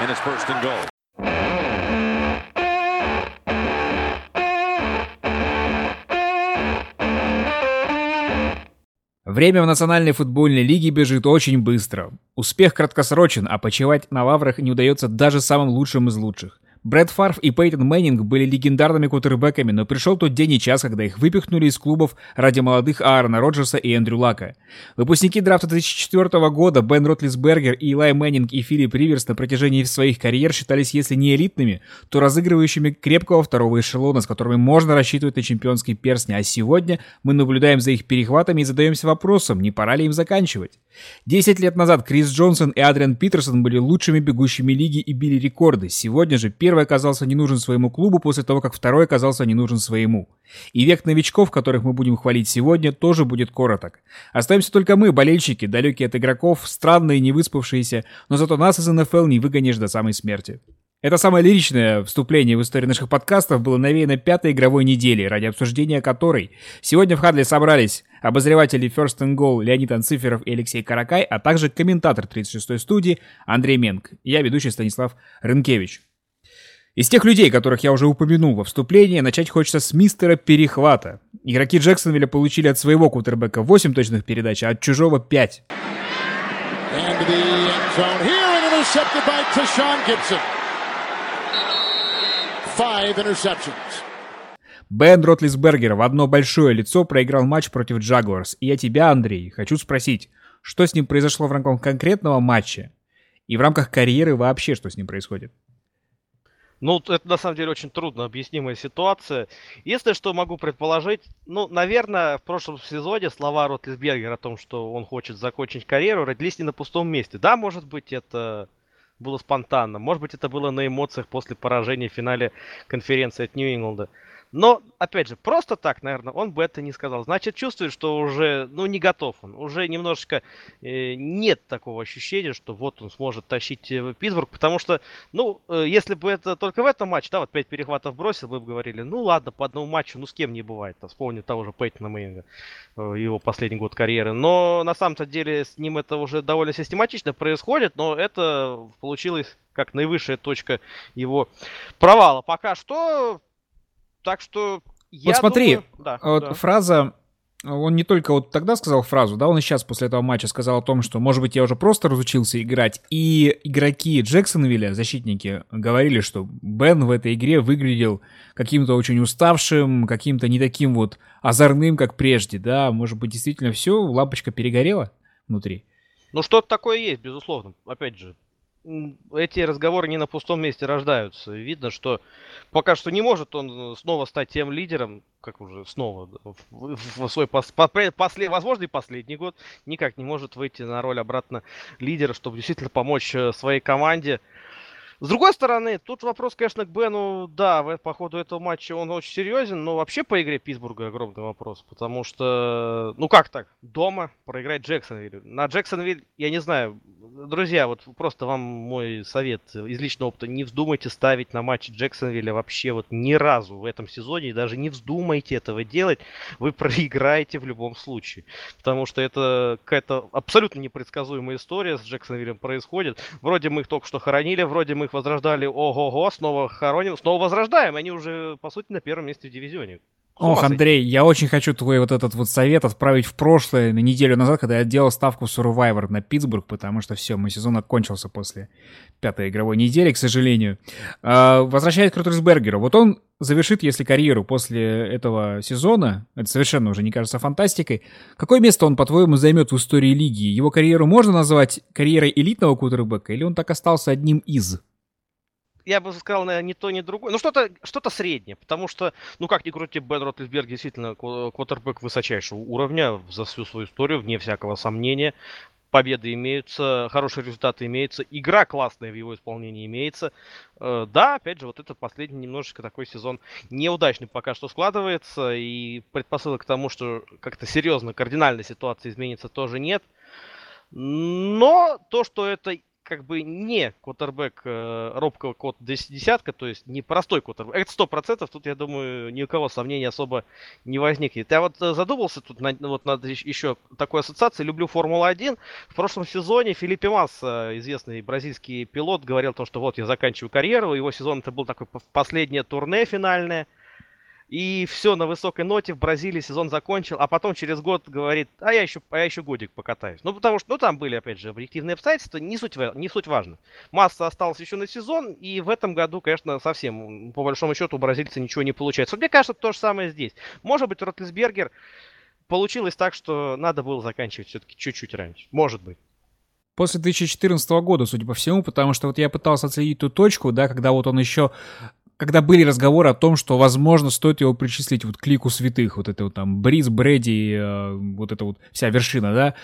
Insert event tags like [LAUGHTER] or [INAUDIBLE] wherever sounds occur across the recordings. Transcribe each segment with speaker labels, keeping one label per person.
Speaker 1: and it's first and goal.
Speaker 2: Время в Национальной футбольной лиге бежит очень быстро. Успех краткосрочен, а почивать на лаврах не удается даже самым лучшим из лучших. Бретт Фарв и Пейтон Мэннинг были легендарными квотербэками, но пришел тот день и час, когда их выпихнули из клубов ради молодых Аарона Роджерса и Эндрю Лака. Выпускники драфта 2004 года Бен Ротлисбергер, Илай Мэннинг и Филипп Риверс на протяжении своих карьер считались, если не элитными, то разыгрывающими крепкого второго эшелона, с которыми можно рассчитывать на чемпионский перстни, а сегодня мы наблюдаем за их перехватами и задаемся вопросом, не пора ли им заканчивать. Десять лет назад Крис Джонсон и Адриан Питерсон были лучшими бегущими лиги и били рекорды. Сегодня же первый оказался не нужен своему клубу после того, как второй оказался не нужен своему. И век новичков, которых мы будем хвалить сегодня, тоже будет короток. Остаемся только мы, болельщики, далекие от игроков, странные, не выспавшиеся, но зато нас из НФЛ не выгонишь до самой смерти. Это самое лиричное вступление в историю наших подкастов было навеяно пятой игровой недели, ради обсуждения которой сегодня в Хадле собрались обозреватели First and Goal Леонид Анциферов и Алексей Каракай, а также комментатор 36-й студии Андрей Менг. Я ведущий Станислав Рынкевич. Из тех людей, которых я уже упомянул во вступлении, начать хочется с мистера Перехвата. Игроки Джексонвилля получили от своего кутербека 8 точных передач, а от чужого 5. Бен Ротлисбергер в одно большое лицо проиграл матч против Джагуарс. И я тебя, Андрей, хочу спросить, что с ним произошло в рамках конкретного матча и в рамках карьеры вообще, что с ним происходит?
Speaker 3: Ну, это на самом деле очень трудно объяснимая ситуация. Если что могу предположить, ну, наверное, в прошлом сезоне слова Ротлисбергера о том, что он хочет закончить карьеру, родились не на пустом месте. Да, может быть, это было спонтанно. Может быть, это было на эмоциях после поражения в финале конференции от Нью-Ингланда. Но, опять же, просто так, наверное, он бы это не сказал. Значит, чувствует, что уже, ну, не готов он. Уже немножечко э, нет такого ощущения, что вот он сможет тащить э, Питтсбург. Потому что, ну, э, если бы это только в этом матче, да, вот пять перехватов бросил, вы бы говорили, ну, ладно, по одному матчу, ну, с кем не бывает. Вспомню того же Пейтона Мейнга, э, его последний год карьеры. Но, на самом-то деле, с ним это уже довольно систематично происходит, но это получилось как наивысшая точка его провала. Пока что так что
Speaker 2: я Вот смотри, думаю... да, вот да. фраза он не только вот тогда сказал фразу, да, он и сейчас после этого матча сказал о том, что, может быть, я уже просто разучился играть. И игроки Джексонвилля, защитники, говорили, что Бен в этой игре выглядел каким-то очень уставшим, каким-то не таким вот озорным, как прежде, да. Может быть, действительно все, лампочка перегорела внутри.
Speaker 3: Ну, что-то такое есть, безусловно. Опять же, эти разговоры не на пустом месте рождаются. Видно, что пока что не может он снова стать тем лидером, как уже снова в, свой пос, после, возможно, последний год, никак не может выйти на роль обратно лидера, чтобы действительно помочь э, своей команде. С другой стороны, тут вопрос, конечно, к Бену, да, по ходу этого матча он очень серьезен, но вообще по игре Питтсбурга огромный вопрос, потому что, ну как так, дома проиграть Джексонвилл. На Джексонвилл, я не знаю, друзья, вот просто вам мой совет из личного опыта, не вздумайте ставить на матч Джексонвилля вообще вот ни разу в этом сезоне, и даже не вздумайте этого делать, вы проиграете в любом случае, потому что это какая-то абсолютно непредсказуемая история с Джексонвиллем происходит. Вроде мы их только что хоронили, вроде мы их возрождали, ого-го, снова хороним, снова возрождаем. Они уже, по сути, на первом месте в дивизионе.
Speaker 2: Ох, Андрей, я очень хочу твой вот этот вот совет отправить в прошлое, на неделю назад, когда я делал ставку Survivor на Питтсбург, потому что все, мой сезон окончился после пятой игровой недели, к сожалению. А, возвращаясь к Роттерсбергеру, вот он завершит, если карьеру после этого сезона, это совершенно уже не кажется фантастикой, какое место он, по-твоему, займет в истории лиги? Его карьеру можно назвать карьерой элитного кутербека, или он так остался одним из?
Speaker 3: Я бы сказал, наверное, не то, ни другое. Ну, что-то что среднее, потому что, ну, как ни крути, Бен Ротлисберг действительно квотербек высочайшего уровня за всю свою историю, вне всякого сомнения. Победы имеются, хорошие результаты имеются, игра классная в его исполнении имеется. Э, да, опять же, вот этот последний немножечко такой сезон неудачный пока что складывается, и предпосылок к тому, что как-то серьезно, кардинально ситуация изменится, тоже нет. Но то, что это как бы не квотербек э, робкого код десятка, то есть не простой квотербек. Это сто процентов, тут, я думаю, ни у кого сомнений особо не возникнет. Я вот э, задумался тут над, вот над еще такой ассоциацией. Люблю Формулу-1. В прошлом сезоне Филиппе Масса, известный бразильский пилот, говорил то, что вот я заканчиваю карьеру. Его сезон это был такой последнее турне финальное. И все на высокой ноте в Бразилии сезон закончил, а потом через год говорит, а я еще, а я еще годик покатаюсь. Ну, потому что, ну, там были, опять же, объективные обстоятельства, не суть, не суть важно. Масса осталась еще на сезон, и в этом году, конечно, совсем, по большому счету, у бразильца ничего не получается. Мне кажется, то же самое здесь. Может быть, Ротлисбергер получилось так, что надо было заканчивать все-таки чуть-чуть раньше. Может быть.
Speaker 2: После 2014 года, судя по всему, потому что вот я пытался отследить ту точку, да, когда вот он еще когда были разговоры о том, что, возможно, стоит его причислить вот к лику святых, вот это вот там Бриз, Брэди, э, вот эта вот вся вершина, да,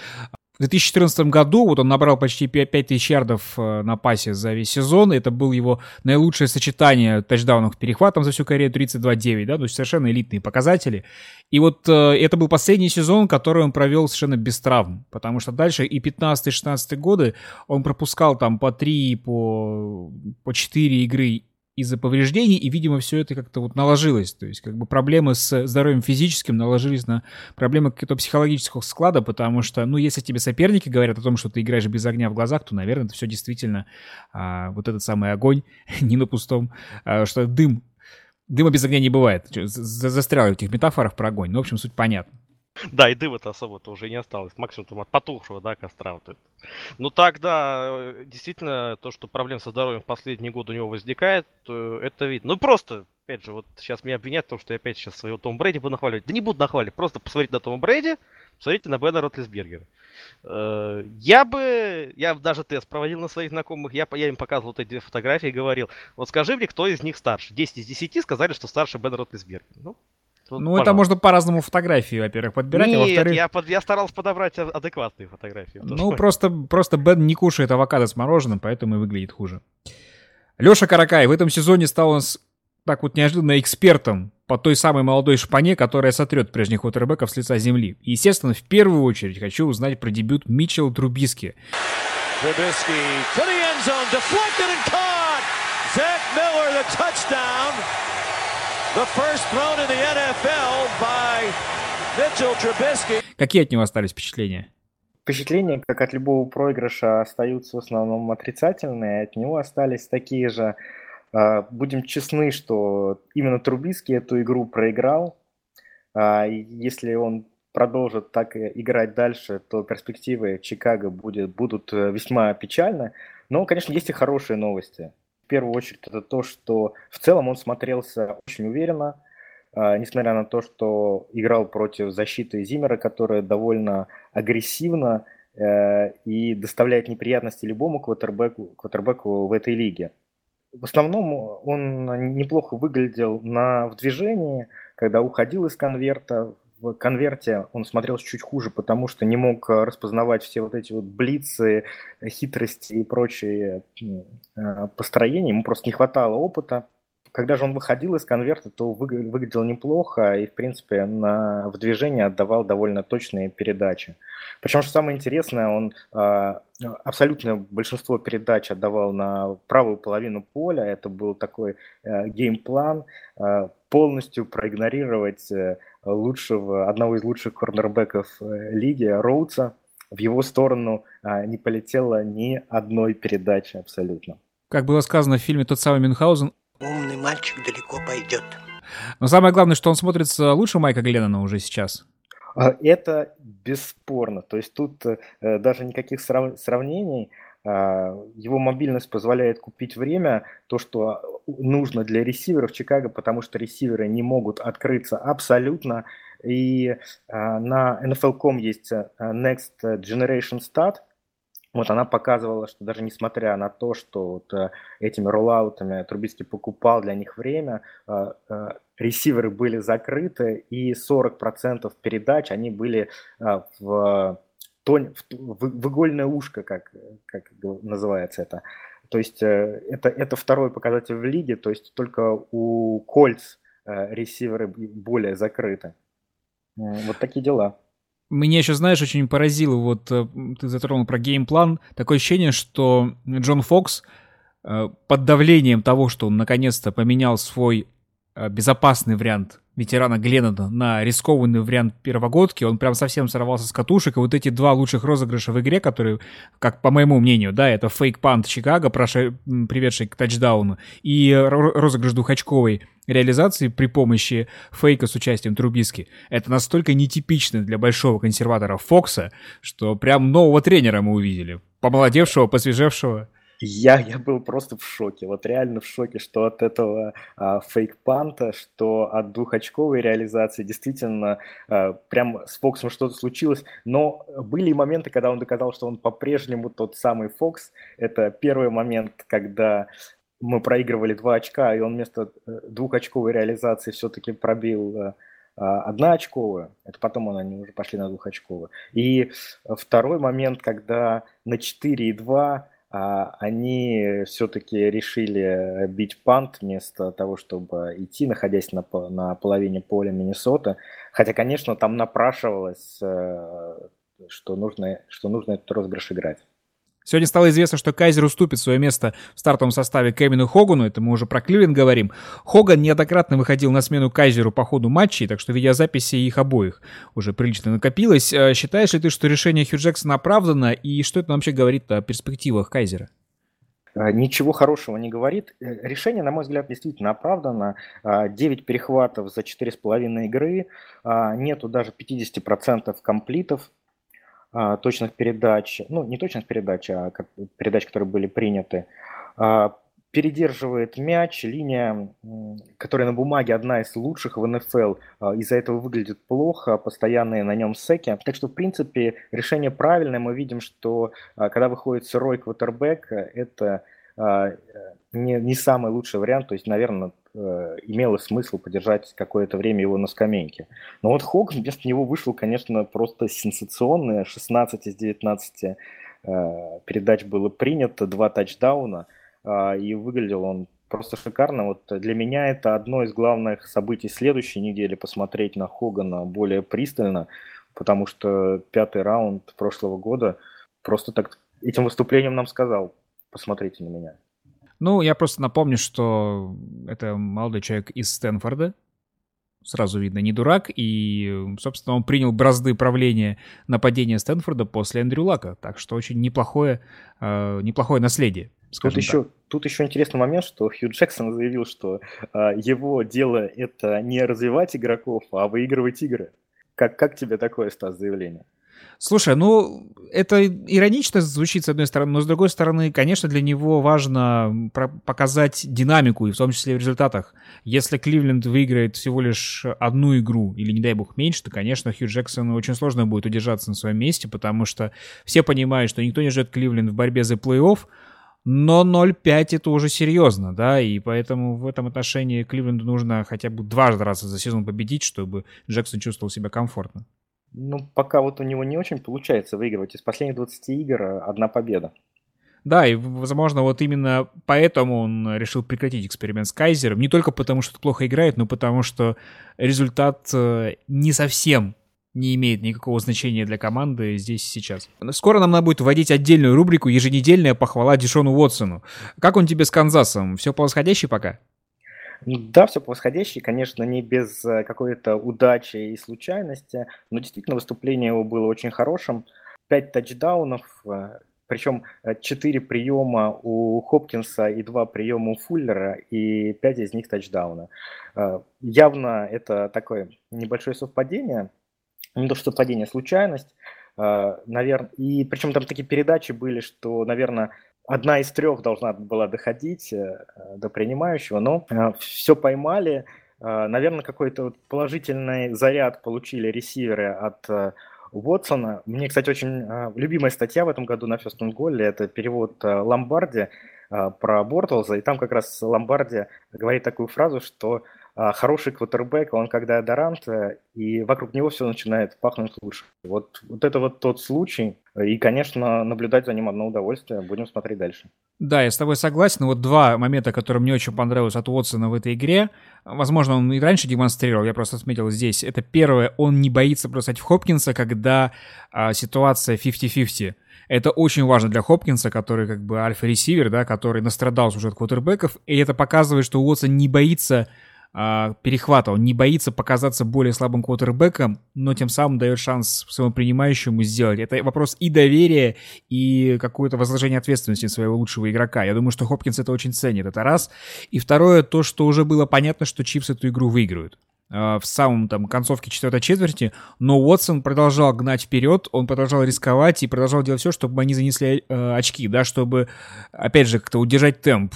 Speaker 2: в 2014 году вот он набрал почти 5000 ярдов э, на пасе за весь сезон. Это было его наилучшее сочетание тачдаунов перехватом за всю карьеру 32-9, да, то есть совершенно элитные показатели. И вот э, это был последний сезон, который он провел совершенно без травм, потому что дальше и 15-16 годы он пропускал там по 3, по, по 4 игры из-за повреждений, и, видимо, все это как-то вот наложилось. То есть, как бы проблемы с здоровьем физическим наложились на проблемы какого-то психологического склада, потому что, ну, если тебе соперники говорят о том, что ты играешь без огня в глазах, то, наверное, это все действительно а, вот этот самый огонь, [LAUGHS] не на пустом, а, что дым, дыма без огня не бывает. Застрял в этих метафорах про огонь. Ну, в общем, суть понятна.
Speaker 3: Да, и дыма-то особо-то уже не осталось. Максимум там от потухшего, да, костра. Вот это. Ну так, да, э, действительно, то, что проблем со здоровьем в последние годы у него возникает, э, это видно. Ну просто, опять же, вот сейчас меня обвинят в том, что я опять сейчас своего Тома Брэди буду нахваливать. Да не буду нахваливать, просто посмотрите на Тома Брэди, посмотрите на Бена Ротлисбергера. Э, я бы, я даже тест проводил на своих знакомых, я, я им показывал вот эти фотографии и говорил, вот скажи мне, кто из них старше. 10 из 10 сказали, что старше Бен Ротлисбергер. Ну,
Speaker 2: Тут, ну, пожалуйста. это можно по-разному фотографии, во-первых, подбирать,
Speaker 3: Нет,
Speaker 2: а во-вторых...
Speaker 3: я, под, я старался подобрать адекватные фотографии.
Speaker 2: Ну, просто, просто Бен не кушает авокадо с мороженым, поэтому и выглядит хуже. Леша Каракай в этом сезоне стал у нас так вот неожиданно экспертом по той самой молодой шпане, которая сотрет прежних квотербеков с лица земли. И, естественно, в первую очередь хочу узнать про дебют Митчелл Трубиски. Трубиски to the first thrown in the NFL by Mitchell Trubisky. Какие от него остались впечатления?
Speaker 1: Впечатления, как от любого проигрыша, остаются в основном отрицательные. От него остались такие же. А, будем честны, что именно Трубиски эту игру проиграл. А, если он продолжит так играть дальше, то перспективы Чикаго будет, будут э, весьма печальны. Но, конечно, есть и хорошие новости в первую очередь это то, что в целом он смотрелся очень уверенно, а, несмотря на то, что играл против защиты Зимера, которая довольно агрессивна э, и доставляет неприятности любому квотербеку, квотербеку в этой лиге. В основном он неплохо выглядел на, в движении, когда уходил из конверта, в конверте он смотрелся чуть хуже, потому что не мог э, распознавать все вот эти вот блицы, хитрости и прочие э, построения. Ему просто не хватало опыта. Когда же он выходил из конверта, то выглядел неплохо и, в принципе, на, в движении отдавал довольно точные передачи. Причем, что самое интересное, он э, абсолютное большинство передач отдавал на правую половину поля. Это был такой э, геймплан, э, полностью проигнорировать э, лучшего, одного из лучших корнербеков лиги, Роудса. В его сторону а, не полетело ни одной передачи абсолютно.
Speaker 2: Как было сказано в фильме «Тот самый Мюнхгаузен»,
Speaker 4: умный мальчик далеко пойдет.
Speaker 2: Но самое главное, что он смотрится лучше Майка Гленнона уже сейчас.
Speaker 1: А, это бесспорно. То есть тут э, даже никаких срав... сравнений. А, его мобильность позволяет купить время, то, что нужно для ресиверов Чикаго, потому что ресиверы не могут открыться абсолютно. И а, на NFL.com есть э, Next Generation Stat, вот она показывала, что даже несмотря на то, что вот э, этими роллаутами Трубицкий покупал для них время, э, ресиверы были закрыты, и 40% передач они были в тонь, в, в игольное ушко, как, как называется это. То есть э, это, это второй показатель в лиге, то есть только у Кольц э, ресиверы более закрыты. Вот такие дела.
Speaker 2: Меня еще, знаешь, очень поразило, вот э, ты затронул про геймплан, такое ощущение, что Джон Фокс э, под давлением того, что он наконец-то поменял свой безопасный вариант ветерана Гленнона на рискованный вариант первогодки, он прям совсем сорвался с катушек, и вот эти два лучших розыгрыша в игре, которые, как по моему мнению, да, это фейк-пант Чикаго, приведший к тачдауну, и розыгрыш двухочковой реализации при помощи фейка с участием Трубиски. Это настолько нетипично для большого консерватора Фокса, что прям нового тренера мы увидели. Помолодевшего, посвежевшего.
Speaker 1: Я, я был просто в шоке, вот реально в шоке, что от этого а, фейк-панта, что от двухочковой реализации действительно а, прям с Фоксом что-то случилось, но были моменты, когда он доказал, что он по-прежнему тот самый Фокс. Это первый момент, когда мы проигрывали два очка, и он вместо э, двухочковой реализации все-таки пробил э, а, одноочковую, это потом они уже пошли на двухочковую. И второй момент, когда на 4 и 2 а, они все-таки решили бить пант вместо того, чтобы идти, находясь на, на половине поля Миннесота. Хотя, конечно, там напрашивалось, э, что нужно, что нужно этот розыгрыш играть.
Speaker 2: Сегодня стало известно, что Кайзер уступит свое место в стартовом составе Кевину Хогану, это мы уже про Кливленд говорим. Хоган неоднократно выходил на смену Кайзеру по ходу матчей, так что видеозаписи их обоих уже прилично накопилось. Э, считаешь ли ты, что решение Хью Джексона оправдано, и что это вообще говорит о перспективах Кайзера?
Speaker 1: Э, ничего хорошего не говорит. Э, решение, на мой взгляд, действительно оправдано. 9 перехватов за 4,5 игры, нету даже 50% комплитов, точных передач, ну не точных передач, а передач, которые были приняты, а, передерживает мяч, линия, которая на бумаге одна из лучших в НФЛ, а, из-за этого выглядит плохо, постоянные на нем секи. Так что, в принципе, решение правильное. Мы видим, что когда выходит сырой квотербек, это не, не самый лучший вариант. То есть, наверное, Э, имело смысл подержать какое-то время его на скамейке. Но вот Хок вместо него вышел, конечно, просто сенсационный. 16 из 19 э, передач было принято, два тачдауна, э, и выглядел он просто шикарно. Вот для меня это одно из главных событий следующей недели, посмотреть на Хогана более пристально, потому что пятый раунд прошлого года просто так этим выступлением нам сказал, посмотрите на меня.
Speaker 2: Ну, я просто напомню, что это молодой человек из Стэнфорда. Сразу видно, не дурак. И, собственно, он принял бразды правления нападения Стэнфорда после Эндрю Лака. Так что очень неплохое, э, неплохое наследие.
Speaker 1: Тут еще, тут еще интересный момент, что Хью Джексон заявил, что э, его дело это не развивать игроков, а выигрывать игры. Как, как тебе такое, Стас, заявление?
Speaker 2: Слушай, ну, это иронично звучит с одной стороны, но с другой стороны, конечно, для него важно показать динамику, и в том числе в результатах. Если Кливленд выиграет всего лишь одну игру, или, не дай бог, меньше, то, конечно, Хью Джексону очень сложно будет удержаться на своем месте, потому что все понимают, что никто не ждет Кливленд в борьбе за плей-офф, но 0-5 это уже серьезно, да, и поэтому в этом отношении Кливленду нужно хотя бы дважды раз за сезон победить, чтобы Джексон чувствовал себя комфортно.
Speaker 1: Ну, пока вот у него не очень получается выигрывать. Из последних 20 игр э, одна победа.
Speaker 2: Да, и, возможно, вот именно поэтому он решил прекратить эксперимент с Кайзером. Не только потому, что плохо играет, но потому, что результат э, не совсем не имеет никакого значения для команды здесь и сейчас. Скоро нам надо будет вводить отдельную рубрику «Еженедельная похвала Дишону Уотсону». Как он тебе с Канзасом? Все по восходящей пока?
Speaker 1: Да, все по восходящей, конечно, не без э, какой-то удачи и случайности, но действительно выступление его было очень хорошим. Пять тачдаунов, э, причем э, четыре приема у Хопкинса и два приема у Фуллера, и пять из них тачдауна. Явно это такое небольшое совпадение, не то что совпадение, а случайность. Наверное, и причем там такие передачи были, что, наверное, одна из трех должна была доходить э, до принимающего, но э, все поймали. Э, наверное, какой-то положительный заряд получили ресиверы от Уотсона. Мне, кстати, очень любимая статья в этом году на First and это перевод Ломбарди про Бортлза, и там как раз Ломбарди говорит такую фразу, что хороший квотербек, он когда Дорант, и вокруг него все начинает пахнуть лучше. Вот, вот это вот тот случай, и, конечно, наблюдать за ним одно удовольствие. Будем смотреть дальше.
Speaker 2: Да, я с тобой согласен. Вот два момента, которые мне очень понравились от Уотсона в этой игре. Возможно, он и раньше демонстрировал, я просто отметил здесь. Это первое, он не боится бросать в Хопкинса, когда а, ситуация 50-50. Это очень важно для Хопкинса, который как бы альфа-ресивер, да, который настрадался уже от квотербеков, и это показывает, что Уотсон не боится а, перехвата, он не боится показаться более слабым квотербеком, но тем самым дает шанс своему принимающему сделать. Это вопрос и доверия, и какое-то возложение ответственности своего лучшего игрока. Я думаю, что Хопкинс это очень ценит, это раз. И второе, то, что уже было понятно, что Чипс эту игру выиграют. Э, в самом там концовке четвертой четверти, но Уотсон продолжал гнать вперед, он продолжал рисковать и продолжал делать все, чтобы они занесли э, очки, да, чтобы, опять же, как-то удержать темп,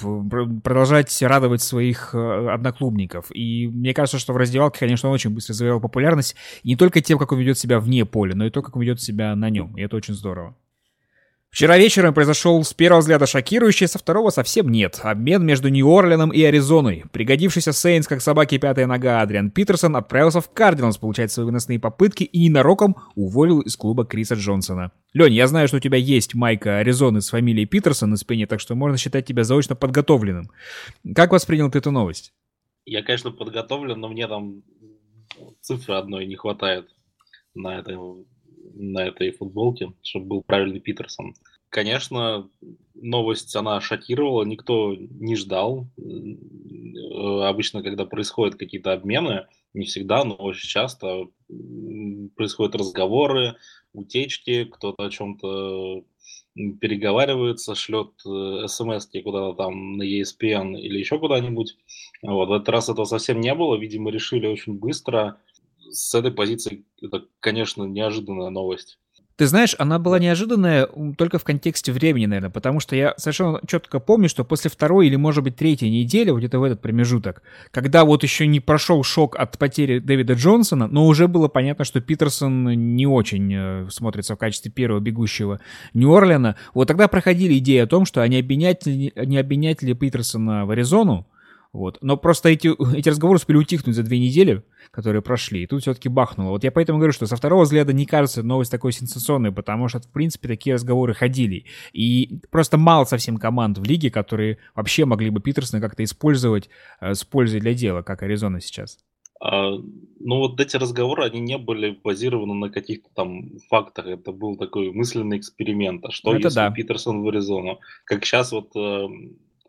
Speaker 2: продолжать радовать своих э, одноклубников. И мне кажется, что в раздевалке, конечно, он очень быстро завоевал популярность, не только тем, как он ведет себя вне поля, но и то, как он ведет себя на нем, и это очень здорово. Вчера вечером произошел с первого взгляда шокирующий, со второго совсем нет. Обмен между Нью-Орленом и Аризоной. Пригодившийся Сейнс как собаки пятая нога Адриан Питерсон отправился в Кардиналс получать свои выносные попытки и ненароком уволил из клуба Криса Джонсона. Лень, я знаю, что у тебя есть майка Аризоны с фамилией Питерсон на спине, так что можно считать тебя заочно подготовленным. Как воспринял ты эту новость?
Speaker 5: Я, конечно, подготовлен, но мне там цифры одной не хватает на этой на этой футболке, чтобы был правильный Питерсон. Конечно, новость, она шокировала, никто не ждал. Э, обычно, когда происходят какие-то обмены, не всегда, но очень часто происходят разговоры, утечки, кто-то о чем-то переговаривается, шлет э, смс куда-то там на ESPN или еще куда-нибудь. Вот. В этот раз этого совсем не было. Видимо, решили очень быстро с этой позиции это, конечно, неожиданная новость.
Speaker 2: Ты знаешь, она была неожиданная только в контексте времени, наверное, потому что я совершенно четко помню, что после второй или, может быть, третьей недели, вот где-то в этот промежуток, когда вот еще не прошел шок от потери Дэвида Джонсона, но уже было понятно, что Питерсон не очень э, смотрится в качестве первого бегущего Нью-Орлеана, вот тогда проходили идеи о том, что а не обменять, не обменять ли Питерсона в Аризону, вот. Но просто эти, [LAUGHS] эти разговоры успели утихнуть за две недели, которые прошли, и тут все-таки бахнуло. Вот я поэтому говорю, что со второго взгляда не кажется новость такой сенсационной, потому что, в принципе, такие разговоры ходили. И просто мало совсем команд в лиге, которые вообще могли бы Питерсона как-то использовать э, с пользой для дела, как Аризона сейчас.
Speaker 5: А, ну вот эти разговоры, они не были базированы на каких-то там фактах. Это был такой мысленный эксперимент. А что, ну, если да. Питерсон в Аризону? Как сейчас вот э,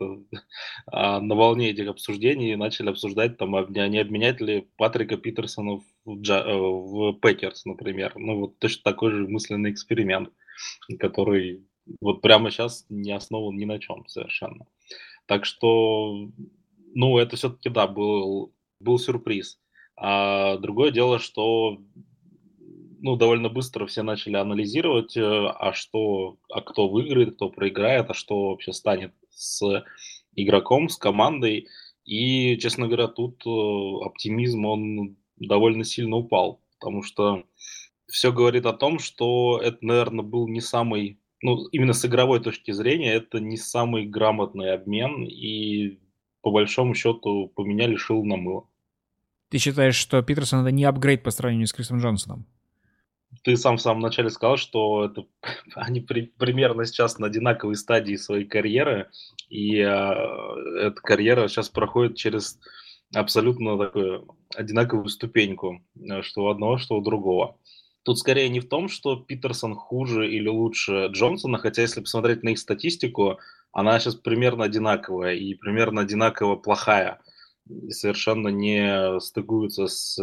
Speaker 5: [LAUGHS] на волне этих обсуждений начали обсуждать, там, а не обменять ли Патрика Питерсона в, Джа, э, в Packers, например. Ну, вот точно такой же мысленный эксперимент, который вот прямо сейчас не основан ни на чем совершенно. Так что, ну, это все-таки, да, был, был сюрприз. А другое дело, что ну, довольно быстро все начали анализировать, э, а что, а кто выиграет, кто проиграет, а что вообще станет с игроком, с командой. И, честно говоря, тут э, оптимизм, он довольно сильно упал, потому что все говорит о том, что это, наверное, был не самый, ну, именно с игровой точки зрения, это не самый грамотный обмен, и по большому счету поменяли шил на мыло.
Speaker 2: Ты считаешь, что Питерсон это не апгрейд по сравнению с Крисом Джонсоном?
Speaker 5: Ты сам в самом начале сказал, что это, [LAUGHS] они при, примерно сейчас на одинаковой стадии своей карьеры, и э, эта карьера сейчас проходит через абсолютно такую одинаковую ступеньку, э, что у одного, что у другого. Тут скорее не в том, что Питерсон хуже или лучше Джонсона, хотя если посмотреть на их статистику, она сейчас примерно одинаковая и примерно одинаково плохая. И совершенно не стыгуется с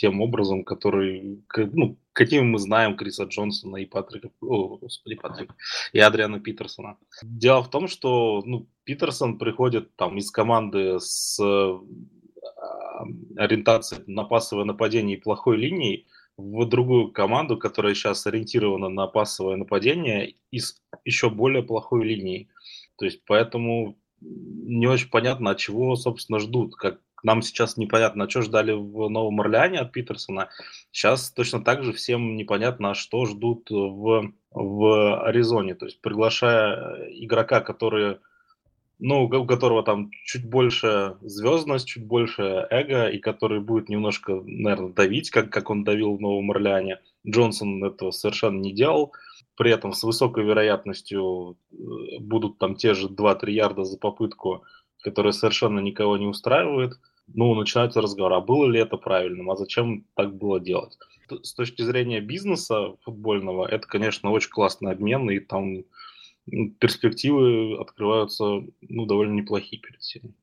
Speaker 5: тем образом, который, ну, каким мы знаем Криса Джонсона и Патрика, о, господи, Патрика, и Адриана Питерсона. Дело в том, что ну, Питерсон приходит там из команды с э, ориентацией на пассовое нападение и плохой линией в другую команду, которая сейчас ориентирована на пассовое нападение и с еще более плохой линией. То есть поэтому не очень понятно, от чего, собственно, ждут, как нам сейчас непонятно, что ждали в Новом Орлеане от Питерсона. Сейчас точно так же всем непонятно, что ждут в, в Аризоне. То есть приглашая игрока, который ну, у которого там чуть больше звездность, чуть больше эго, и который будет немножко, наверное, давить, как, как он давил в Новом Орлеане. Джонсон этого совершенно не делал. При этом с высокой вероятностью э, будут там те же 2-3 ярда за попытку, которые совершенно никого не устраивают. Ну, начинается разговор, а было ли это правильным, а зачем так было делать? С точки зрения бизнеса футбольного, это, конечно, очень классный обмен, и там перспективы открываются ну, довольно неплохие перед всеми.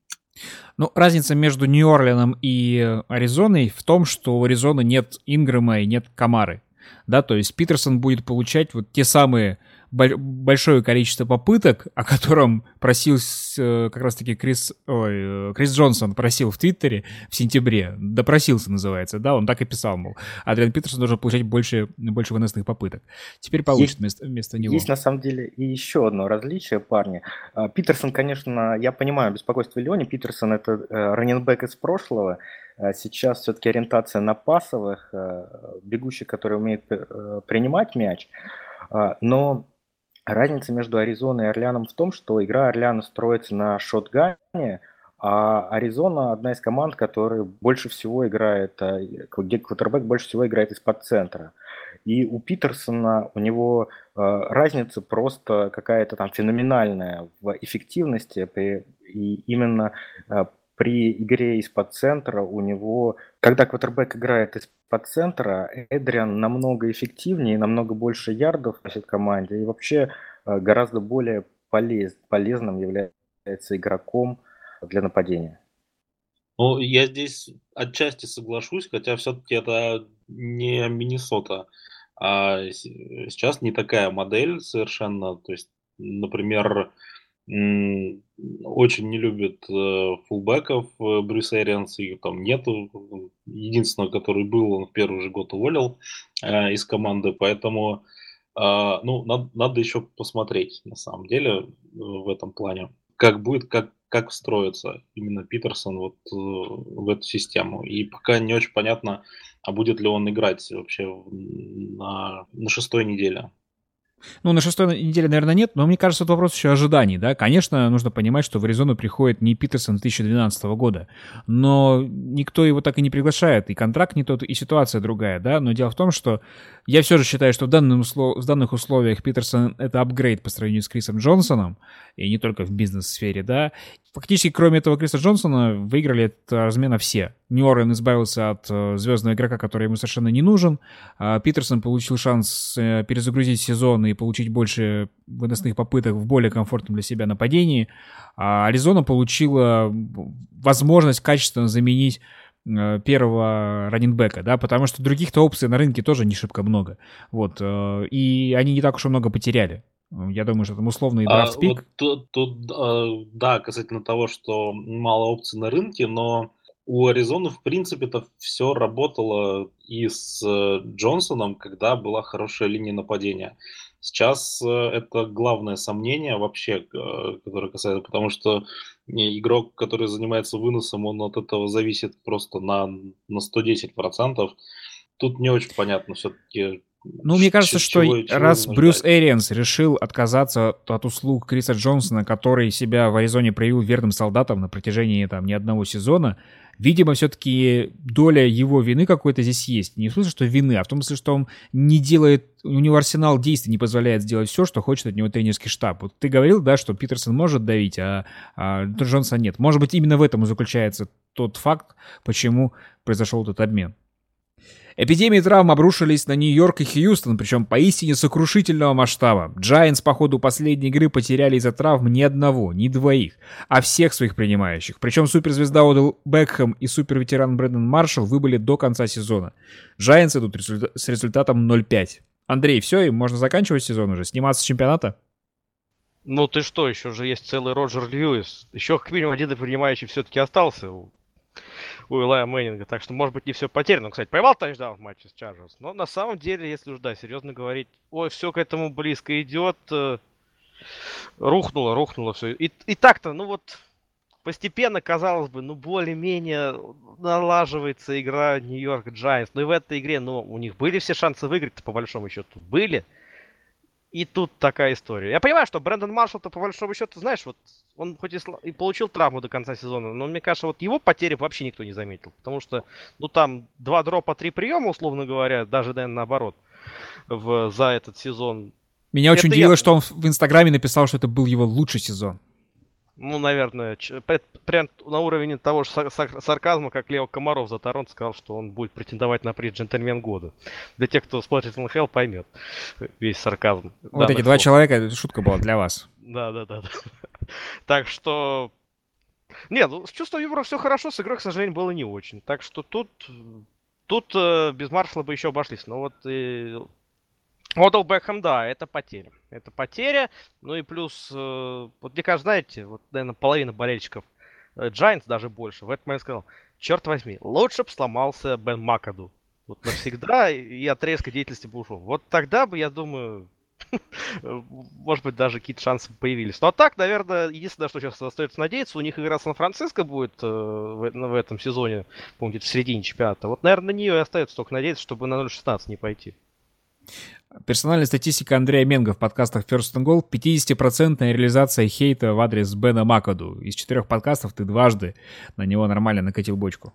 Speaker 2: Ну, разница между Нью-Орлеаном и Аризоной в том, что у Аризоны нет Ингрэма и нет Камары. Да, то есть Питерсон будет получать вот те самые большое количество попыток, о котором просил э, как раз-таки Крис, ой, э, Крис Джонсон просил в Твиттере в сентябре, допросился называется, да, он так и писал, мол, Адриан Питерсон должен получать больше, больше выносных попыток. Теперь получит есть, вместо, вместо него.
Speaker 1: Есть на самом деле и еще одно различие, парни. А, Питерсон, конечно, я понимаю беспокойство Леони, Питерсон это э, раненбэк из прошлого, а Сейчас все-таки ориентация на пасовых, бегущих, которые умеют принимать мяч. А, но Разница между Аризоной и Орлеаном в том, что игра Орлеана строится на шотгане, а Аризона одна из команд, которая больше всего играет, а, где квотербек больше всего играет из-под центра. И у Питерсона, у него э, разница просто какая-то там феноменальная в эффективности. И именно э, при игре из-под центра у него, когда квотербек играет из-под центра, Эдриан намного эффективнее, намного больше ярдов носит команде и вообще э, гораздо более полез, полезным является игроком для нападения.
Speaker 5: Ну, я здесь отчасти соглашусь, хотя все-таки это не Миннесота. А сейчас не такая модель совершенно. То есть, например, очень не любит э, фулбеков э, Брюс Эрианс, их там нету. Единственного, который был, он в первый же год уволил э, из команды, поэтому э, ну, надо, надо еще посмотреть, на самом деле, в этом плане, как будет, как, как встроится именно Питерсон вот в эту систему. И пока не очень понятно, а будет ли он играть вообще на, на шестой неделе.
Speaker 2: Ну, на шестой неделе, наверное, нет, но мне кажется, это вопрос еще ожиданий, да. Конечно, нужно понимать, что в Аризону приходит не Питерсон 2012 года, но никто его так и не приглашает, и контракт не тот, и ситуация другая, да. Но дело в том, что я все же считаю, что в, данном в данных условиях Питерсон — это апгрейд по сравнению с Крисом Джонсоном, и не только в бизнес-сфере, да. Фактически, кроме этого Криса Джонсона, выиграли от размена все. Нью-Орлен избавился от э, звездного игрока, который ему совершенно не нужен. А Питерсон получил шанс э, перезагрузить сезон и получить больше выносных попыток в более комфортном для себя нападении. А Аризона получила возможность качественно заменить э, первого раненбека, да, потому что других-то опций на рынке тоже не шибко много. Вот, и они не так уж и много потеряли. Я думаю, что там условный драфт-пик. А, вот
Speaker 5: тут, тут, а, да, касательно того, что мало опций на рынке, но у Аризоны, в принципе, это все работало и с э, Джонсоном, когда была хорошая линия нападения. Сейчас э, это главное сомнение вообще, э, которое касается, потому что игрок, который занимается выносом, он от этого зависит просто на, на 110%. Тут не очень понятно все-таки,
Speaker 2: ну, мне кажется, что чего, раз чего Брюс Эрианс решил отказаться от услуг Криса Джонсона, который себя в Аризоне проявил верным солдатом на протяжении там ни одного сезона, видимо, все-таки доля его вины какой-то здесь есть. Не в смысле, что вины, а в том смысле, что он не делает, у него арсенал действий не позволяет сделать все, что хочет от него тренерский штаб. Вот ты говорил, да, что Питерсон может давить, а, а Джонсон нет. Может быть, именно в этом и заключается тот факт, почему произошел этот обмен. Эпидемии травм обрушились на Нью-Йорк и Хьюстон, причем поистине сокрушительного масштаба. Giants по ходу последней игры потеряли из-за травм ни одного, ни двоих, а всех своих принимающих. Причем суперзвезда Одел Бекхэм и суперветеран Брэндон Маршалл выбыли до конца сезона. Giants идут с результатом 0-5. Андрей, все, и можно заканчивать сезон уже, сниматься с чемпионата?
Speaker 3: Ну ты что, еще же есть целый Роджер Льюис. Еще как минимум один принимающий все-таки остался Илая Мэннинга. Так что, может быть, не все потеряно. Кстати, поймал тачдаун в матче с Чарджерс. Но на самом деле, если уж, да, серьезно говорить, ой, все к этому близко идет, э, рухнуло, рухнуло все. И, и так-то, ну вот, постепенно, казалось бы, ну, более-менее налаживается игра Нью-Йорк Giants. Ну и в этой игре, ну, у них были все шансы выиграть по большому счету. Были. И тут такая история. Я понимаю, что Брэндон Маршалл-то по большому счету, знаешь, вот он хоть и, и получил травму до конца сезона, но мне кажется, вот его потери вообще никто не заметил. Потому что, ну там, два дропа, три приема, условно говоря, даже, наверное, наоборот, в, за этот сезон.
Speaker 2: Меня это очень удивило, я... что он в Инстаграме написал, что это был его лучший сезон
Speaker 3: ну, наверное, прям на уровне того же сарказма, как Лео Комаров за Торонто сказал, что он будет претендовать на приз джентльмен года. Для тех, кто смотрит НХЛ, поймет весь сарказм.
Speaker 2: Вот эти два слов. человека, шутка была для вас.
Speaker 3: Да, да, да. Так что... Нет, ну, с чувством юмора все хорошо, с игрой, к сожалению, было не очень. Так что тут... Тут э, без Маршала бы еще обошлись. Но вот э, Одал Бэкхэм, да, это потеря. Это потеря. Ну и плюс, э, вот мне кажется, знаете, вот, наверное, половина болельщиков Giants, э, даже больше, в этом момент сказал, черт возьми, лучше бы сломался Бен Макаду. Вот навсегда и от резкой деятельности бы ушел. Вот тогда бы, я думаю, [LAUGHS] может быть, даже какие-то шансы появились. Ну а так, наверное, единственное, что сейчас остается надеяться, у них игра Сан-Франциско будет э, в, в этом сезоне, помните, в середине чемпионата. Вот, наверное, на нее и остается только надеяться, чтобы на 0-16 не пойти.
Speaker 2: Персональная статистика Андрея Менга в подкастах First and Goal 50% реализация хейта в адрес Бена Макаду. Из четырех подкастов ты дважды на него нормально накатил бочку.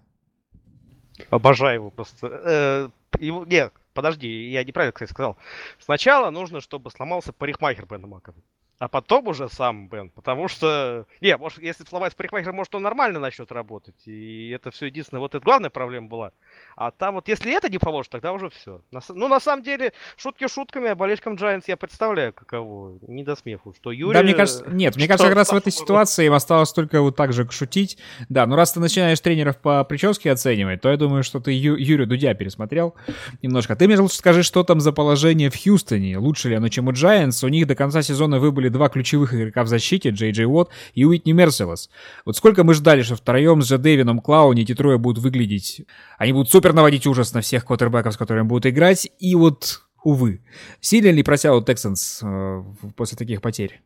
Speaker 3: Обожаю его просто. Э, его, нет, подожди, я неправильно, кстати, сказал. Сначала нужно, чтобы сломался парикмахер Бена Макаду а потом уже сам Бен. Потому что, не, может, если сломать парикмахер, может, он нормально начнет работать. И это все единственное, вот это главная проблема была. А там вот, если это не поможет, тогда уже все. Ну, на самом деле, шутки шутками, а болельщикам Giants я представляю, каково. Не до смеху, что Юрий...
Speaker 2: Да, мне кажется, нет, мне кажется, как раз в этой ситуации им осталось только вот так же шутить. Да, ну раз ты начинаешь тренеров по прическе оценивать, то я думаю, что ты Ю- Юрию Дудя пересмотрел немножко. Ты мне лучше скажи, что там за положение в Хьюстоне. Лучше ли оно, чем у Giants? У них до конца сезона выбыли два ключевых игрока в защите, Джей Джей Уотт и Уитни Мерселес. Вот сколько мы ждали, что втроем с Дэвином Клауни эти трое будут выглядеть... Они будут супер наводить ужас на всех квотербеков, с которыми будут играть, и вот, увы. Сильно ли просяут Тексанс э, после таких потерь?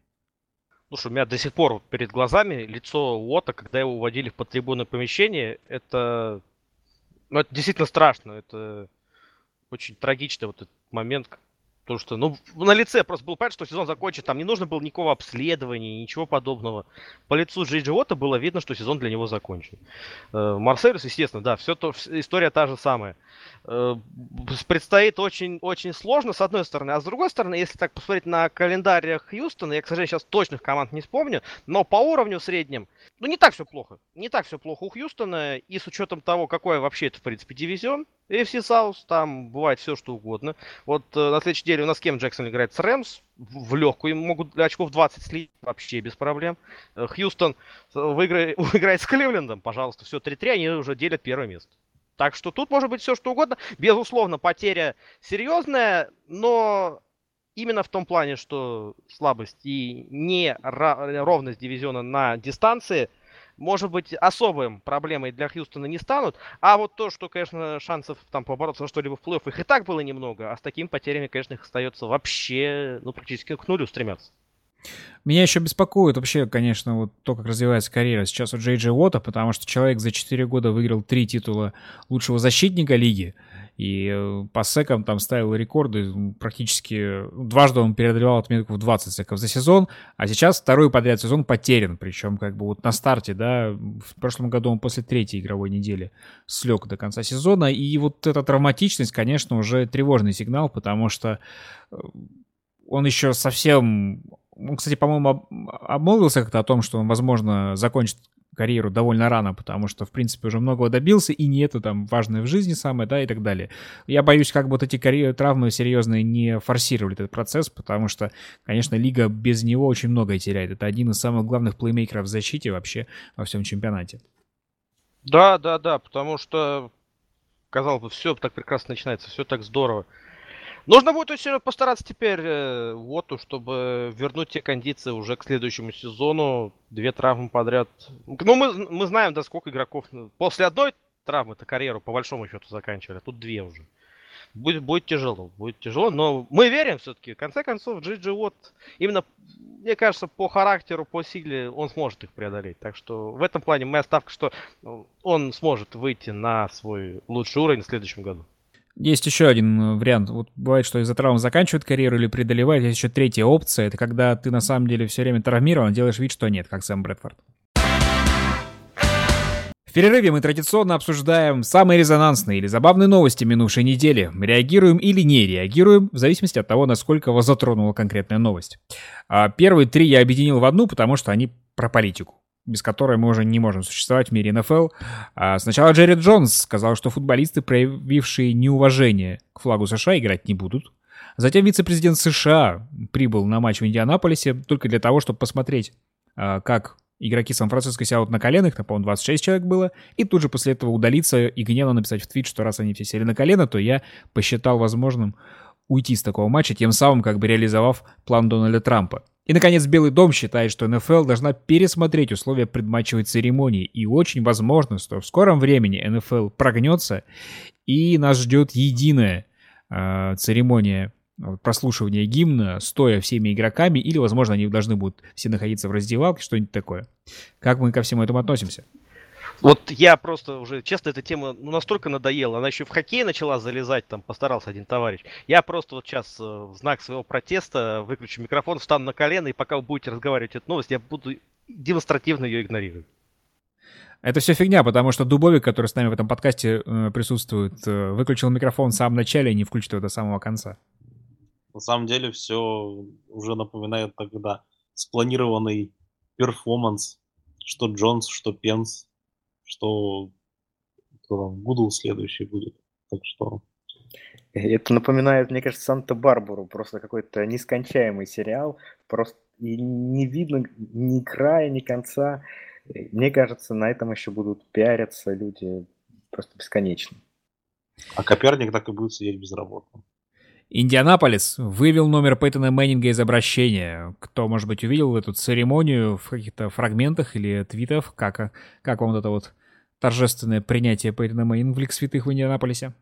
Speaker 3: Слушай, у меня до сих пор перед глазами лицо Уота, когда его уводили в подтрибунное помещение, это... Ну, это действительно страшно, это очень трагичный вот этот момент, Потому что, ну, на лице просто был понятно, что сезон закончит. Там не нужно было никакого обследования, ничего подобного. По лицу Джей Джиота было видно, что сезон для него закончен. Э, Марселюс, естественно, да, все то, история та же самая. Э, предстоит очень, очень сложно, с одной стороны. А с другой стороны, если так посмотреть на календарь Хьюстона, я, к сожалению, сейчас точных команд не вспомню, но по уровню среднем, ну, не так все плохо. Не так все плохо у Хьюстона, и с учетом того, какой вообще это, в принципе, дивизион, AFC South, там бывает все, что угодно. Вот э, на следующей неделе у нас кем Джексон играет с Рэмс, в, в легкую, им могут очков 20 слить вообще без проблем. Э, Хьюстон э, выиграет, [LAUGHS] выиграет с Кливлендом, пожалуйста, все 3-3, они уже делят первое место. Так что тут может быть все, что угодно. Безусловно, потеря серьезная, но именно в том плане, что слабость и неровность дивизиона на дистанции – может быть, особым проблемой для Хьюстона не станут. А вот то, что, конечно, шансов там побороться за что-либо в плей-офф их и так было немного, а с такими потерями, конечно, их остается вообще, ну, практически к нулю стремятся.
Speaker 2: Меня еще беспокоит вообще, конечно, вот то, как развивается карьера сейчас у Джей Джей Уотта, потому что человек за 4 года выиграл три титула лучшего защитника лиги. И э, по секам там ставил рекорды. Практически дважды он преодолевал отметку в 20 секов за сезон. А сейчас второй подряд сезон потерян. Причем как бы вот на старте, да, в прошлом году он после третьей игровой недели слег до конца сезона. И вот эта травматичность, конечно, уже тревожный сигнал, потому что э, он еще совсем... Он, кстати, по-моему, обмолвился как-то о том, что он, возможно, закончит карьеру довольно рано, потому что, в принципе, уже многого добился, и не это там важное в жизни самое, да, и так далее. Я боюсь, как бы вот эти карьеры, травмы серьезные не форсировали этот процесс, потому что, конечно, лига без него очень многое теряет. Это один из самых главных плеймейкеров в защите вообще во всем чемпионате.
Speaker 3: Да, да, да, потому что, казалось бы, все так прекрасно начинается, все так здорово. Нужно будет очень постараться теперь э, Воту, чтобы вернуть те кондиции уже к следующему сезону. Две травмы подряд. Ну, мы, мы знаем, да, сколько игроков. После одной травмы это карьеру по большому счету заканчивали, а тут две уже. Будет, будет тяжело, будет тяжело, но мы верим все-таки. В конце концов, Джиджи Уотт именно, мне кажется, по характеру, по силе он сможет их преодолеть. Так что в этом плане моя ставка, что он сможет выйти на свой лучший уровень в следующем году.
Speaker 2: Есть еще один вариант. Вот бывает, что из-за травм заканчивает карьеру или преодолевает. Есть еще третья опция. Это когда ты на самом деле все время травмирован, делаешь вид, что нет, как Сэм Брэдфорд. В перерыве мы традиционно обсуждаем самые резонансные или забавные новости минувшей недели. Реагируем или не реагируем, в зависимости от того, насколько вас затронула конкретная новость. А первые три я объединил в одну, потому что они про политику без которой мы уже не можем существовать в мире НФЛ. А сначала Джерри Джонс сказал, что футболисты, проявившие неуважение к флагу США, играть не будут. Затем вице-президент США прибыл на матч в Индианаполисе только для того, чтобы посмотреть, а, как игроки Сан-Франциско сядут на коленах, там, по-моему, 26 человек было, и тут же после этого удалиться и гневно написать в твит, что раз они все сели на колено, то я посчитал возможным уйти с такого матча, тем самым как бы реализовав план Дональда Трампа. И, наконец, Белый дом считает, что НФЛ должна пересмотреть условия предматчевой церемонии, и очень возможно, что в скором времени НФЛ прогнется, и нас ждет единая э, церемония прослушивания гимна, стоя всеми игроками, или, возможно, они должны будут все находиться в раздевалке, что-нибудь такое. Как мы ко всему этому относимся?
Speaker 3: Вот я просто уже, честно, эта тема ну, настолько надоела. Она еще в хоккей начала залезать, там постарался один товарищ. Я просто вот сейчас э, в знак своего протеста выключу микрофон, встану на колено, и пока вы будете разговаривать эту новость, я буду демонстративно ее игнорировать.
Speaker 2: Это все фигня, потому что Дубовик, который с нами в этом подкасте э, присутствует, э, выключил микрофон в самом начале и не включит его до самого конца.
Speaker 5: На самом деле все уже напоминает тогда спланированный перформанс, что Джонс, что Пенс что там, Гуделл следующий будет. Так что...
Speaker 1: Это напоминает, мне кажется, Санта-Барбару, просто какой-то нескончаемый сериал, просто и не видно ни края, ни конца. Мне кажется, на этом еще будут пиариться люди просто бесконечно.
Speaker 5: А Коперник так и будет сидеть безработным.
Speaker 2: Индианаполис вывел номер Пейтона Мэннинга из обращения. Кто, может быть, увидел эту церемонию в каких-то фрагментах или твитах? Как, как вам вот это вот торжественное принятие Пейтона Мэннинга в Лиг Святых в Индианаполисе?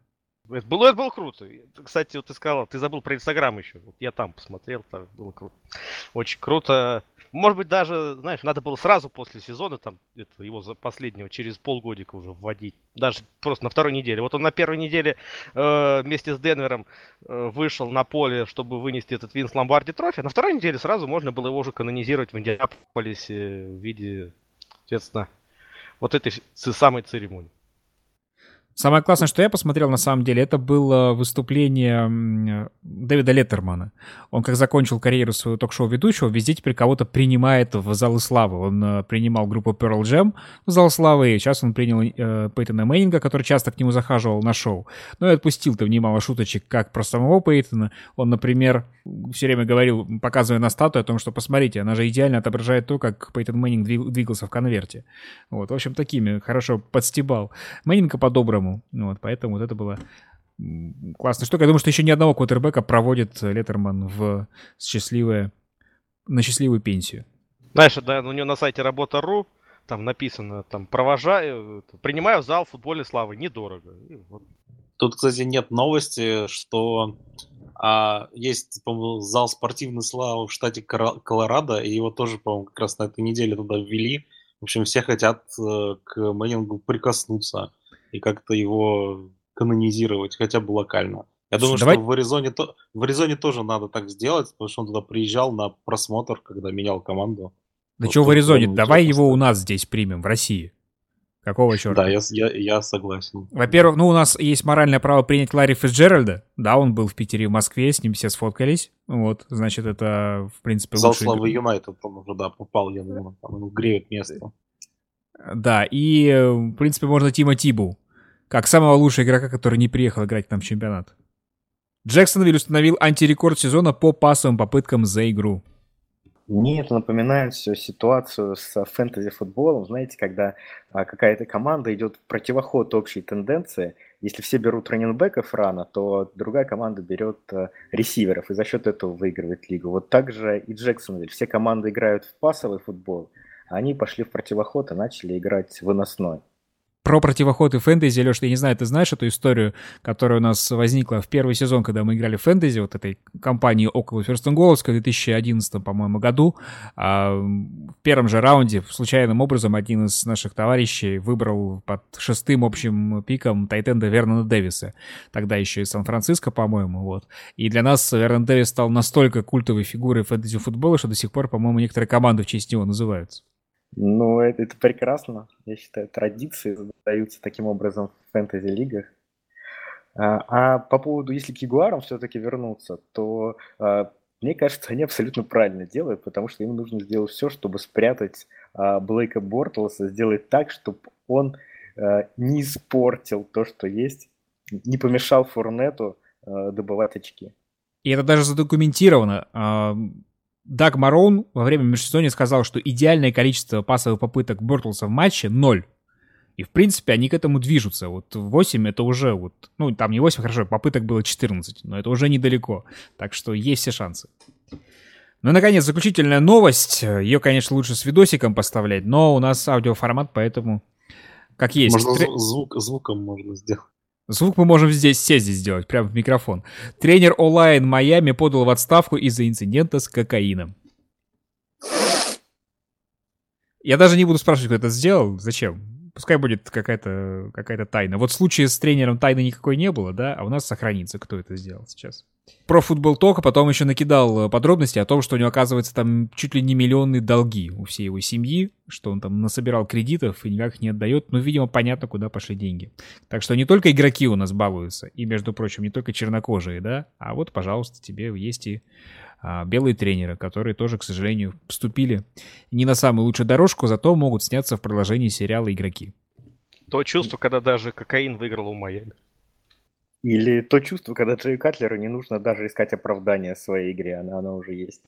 Speaker 3: Это было, это было круто. Кстати, вот ты сказал, ты забыл про Инстаграм еще. Вот я там посмотрел, так было круто. Очень круто. Может быть, даже, знаешь, надо было сразу после сезона, там, это, его за последнего, через полгодика уже вводить. Даже просто на второй неделе. Вот он на первой неделе э, вместе с Денвером э, вышел на поле, чтобы вынести этот Винс Ломбарди трофи. На второй неделе сразу можно было его уже канонизировать в Индианаполисе в виде, соответственно, вот этой самой церемонии.
Speaker 2: Самое классное, что я посмотрел на самом деле, это было выступление Дэвида Леттермана. Он как закончил карьеру своего ток-шоу ведущего, везде теперь кого-то принимает в залы славы. Он э, принимал группу Pearl Jam в зал славы, и сейчас он принял э, Пейтона Мэннинга, который часто к нему захаживал на шоу. Но ну и отпустил-то немало шуточек как про самого Пейтона. Он, например, все время говорил, показывая на статую о том, что посмотрите, она же идеально отображает то, как Пейтон Мэннинг двигался в конверте. Вот, в общем, такими хорошо подстебал. Мэннинга по-доброму по-другому. Вот, поэтому вот это было классная штука. Я думаю, что еще ни одного квотербека проводит Леттерман в счастливое, на счастливую пенсию.
Speaker 3: Знаешь, да, у него на сайте работа.ру там написано, там, провожаю, принимаю в зал футбольной славы, недорого. Вот.
Speaker 5: Тут, кстати, нет новости, что а, есть, по-моему, зал спортивной славы в штате Колорадо, и его тоже, по-моему, как раз на этой неделе туда ввели. В общем, все хотят э, к Мэннингу прикоснуться и как-то его канонизировать, хотя бы локально. Я думаю, Давай... что в Аризоне, то... в Аризоне тоже надо так сделать, потому что он туда приезжал на просмотр, когда менял команду.
Speaker 2: Да вот что в Аризоне? Давай его у нас здесь примем, в России. Какого черта?
Speaker 5: Да, я, я, я согласен.
Speaker 2: Во-первых, ну, у нас есть моральное право принять Ларри Фитджеральда. Да, он был в Питере в Москве, с ним все сфоткались. Вот, значит, это, в принципе,
Speaker 5: Зал лучший... славы Юнайтед, он уже, да, попал, я думаю, там греет место.
Speaker 2: Да, и, в принципе, можно Тима Тибу как самого лучшего игрока, который не приехал играть к нам в чемпионат. Джексонвиль установил антирекорд сезона по пасовым попыткам за игру.
Speaker 1: Мне это напоминает всю ситуацию с фэнтези-футболом. Знаете, когда а, какая-то команда идет в противоход общей тенденции. Если все берут раненбеков рано, то другая команда берет а, ресиверов и за счет этого выигрывает лигу. Вот так же и Джексонвиль. Все команды играют в пасовый футбол, а они пошли в противоход и начали играть выносной.
Speaker 2: Про противоход и фэнтези, Леш, я не знаю, ты знаешь эту историю, которая у нас возникла в первый сезон, когда мы играли в фэнтези, вот этой компании около Goals в 2011, по-моему, году. А в первом же раунде случайным образом один из наших товарищей выбрал под шестым общим пиком Тайтенда Вернона Дэвиса, тогда еще из Сан-Франциско, по-моему, вот. И для нас Вернон Дэвис стал настолько культовой фигурой фэнтези-футбола, что до сих пор, по-моему, некоторые команды в честь него называются.
Speaker 1: Ну, это, это прекрасно. Я считаю, традиции задаются таким образом в фэнтези-лигах. А, а по поводу, если к Ягуарам все-таки вернуться, то а, мне кажется, они абсолютно правильно делают, потому что им нужно сделать все, чтобы спрятать а, Блейка Бортлса, сделать так, чтобы он а, не испортил то, что есть, не помешал Фурнету а, добывать очки.
Speaker 2: И это даже задокументировано. Даг Марон во время межсезонья сказал, что идеальное количество пасовых попыток Бортлса в матче — ноль. И, в принципе, они к этому движутся. Вот 8 — это уже вот... Ну, там не 8, хорошо, попыток было 14, но это уже недалеко. Так что есть все шансы. Ну и, наконец, заключительная новость. Ее, конечно, лучше с видосиком поставлять, но у нас аудиоформат, поэтому как есть.
Speaker 5: Можно Тре... звук, звуком можно сделать.
Speaker 2: Звук мы можем здесь сесть здесь сделать, прямо в микрофон. Тренер онлайн Майами подал в отставку из-за инцидента с кокаином. Я даже не буду спрашивать, кто это сделал. Зачем? Пускай будет какая-то какая тайна. Вот в случае с тренером тайны никакой не было, да, а у нас сохранится, кто это сделал сейчас. Про футбол только потом еще накидал э, подробности о том, что у него, оказывается, там чуть ли не миллионные долги у всей его семьи, что он там насобирал кредитов и никак их не отдает. Ну, видимо, понятно, куда пошли деньги. Так что не только игроки у нас балуются, и, между прочим, не только чернокожие, да, а вот, пожалуйста, тебе есть и а, белые тренеры, которые тоже, к сожалению, вступили не на самую лучшую дорожку, зато могут сняться в продолжении сериала «Игроки».
Speaker 3: То чувство, когда даже кокаин выиграл у Майами.
Speaker 1: Или то чувство, когда Джей Катлеру не нужно даже искать оправдания своей игре, она, она уже есть.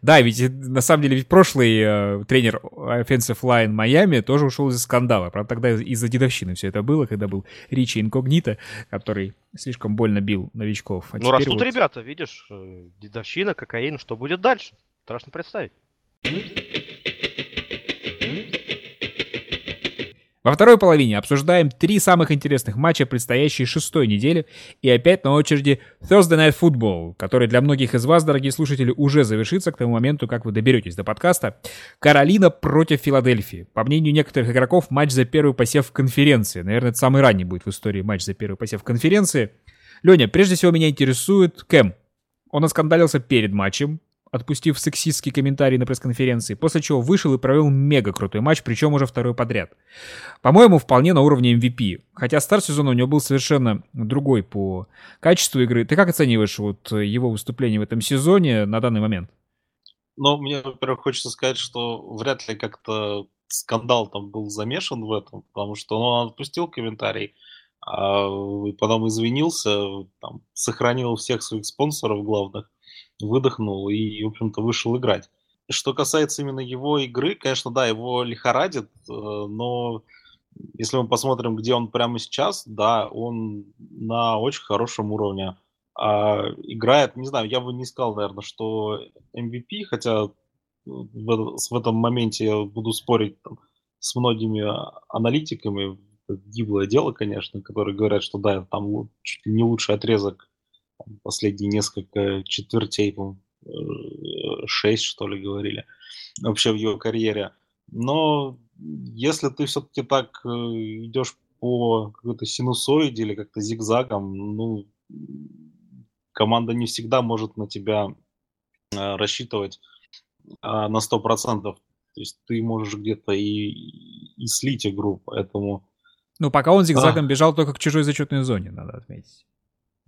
Speaker 2: Да, ведь э, на самом деле ведь прошлый э, тренер Offensive Line Майами тоже ушел из скандала. Правда, тогда из-за дедовщины все это было, когда был Ричи Инкогнито, который слишком больно бил новичков.
Speaker 3: А ну, растут вот... ребята, видишь, э, дедовщина, кокаин, что будет дальше? Страшно представить.
Speaker 2: Во второй половине обсуждаем три самых интересных матча предстоящей шестой недели. И опять на очереди Thursday Night Football, который для многих из вас, дорогие слушатели, уже завершится к тому моменту, как вы доберетесь до подкаста. Каролина против Филадельфии. По мнению некоторых игроков, матч за первый посев в конференции. Наверное, это самый ранний будет в истории матч за первый посев в конференции. Леня, прежде всего меня интересует Кэм. Он оскандалился перед матчем, отпустив сексистский комментарий на пресс-конференции, после чего вышел и провел мега крутой матч, причем уже второй подряд. По-моему, вполне на уровне MVP. Хотя старт сезона у него был совершенно другой по качеству игры. Ты как оцениваешь вот его выступление в этом сезоне на данный момент?
Speaker 5: Ну, мне, во-первых, хочется сказать, что вряд ли как-то скандал там был замешан в этом, потому что ну, он отпустил комментарий, а потом извинился, там, сохранил всех своих спонсоров главных, выдохнул и, в общем-то, вышел играть. Что касается именно его игры, конечно, да, его лихорадит, э, но если мы посмотрим, где он прямо сейчас, да, он на очень хорошем уровне. А играет, не знаю, я бы не сказал, наверное, что MVP, хотя в, в этом моменте я буду спорить там, с многими аналитиками, гиблое дело, конечно, которые говорят, что да, там чуть ли не лучший отрезок последние несколько четвертей, по э, шесть, что ли, говорили, вообще в его карьере. Но если ты все-таки так э, идешь по какой-то синусоиде или как-то зигзагом, ну, команда не всегда может на тебя э, рассчитывать а, на сто процентов. То есть ты можешь где-то и, и слить игру, поэтому...
Speaker 2: Ну, пока он зигзагом а... бежал только к чужой зачетной зоне, надо отметить.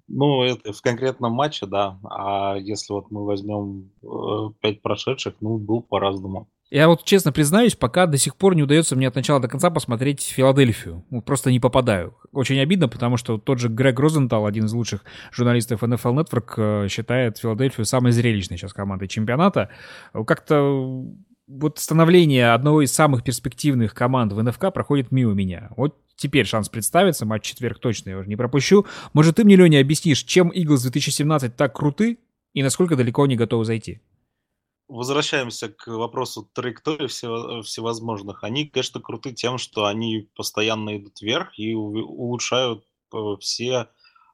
Speaker 5: Ну, это в конкретном матче, да. А если вот мы возьмем э, пять прошедших, ну, был по-разному.
Speaker 2: Я вот честно признаюсь, пока до сих пор не удается мне от начала до конца посмотреть Филадельфию. Ну, просто не попадаю. Очень обидно, потому что тот же Грег Розентал, один из лучших журналистов NFL Network, э, считает Филадельфию самой зрелищной сейчас командой чемпионата. Как-то вот становление одного из самых перспективных команд в НФК проходит мимо меня. Вот теперь шанс представиться, матч четверг точно я уже не пропущу. Может, ты мне, Леня, объяснишь, чем Eagles 2017 так круты и насколько далеко они готовы зайти?
Speaker 5: возвращаемся к вопросу траектории всевозможных. Они, конечно, круты тем, что они постоянно идут вверх и улучшают э, все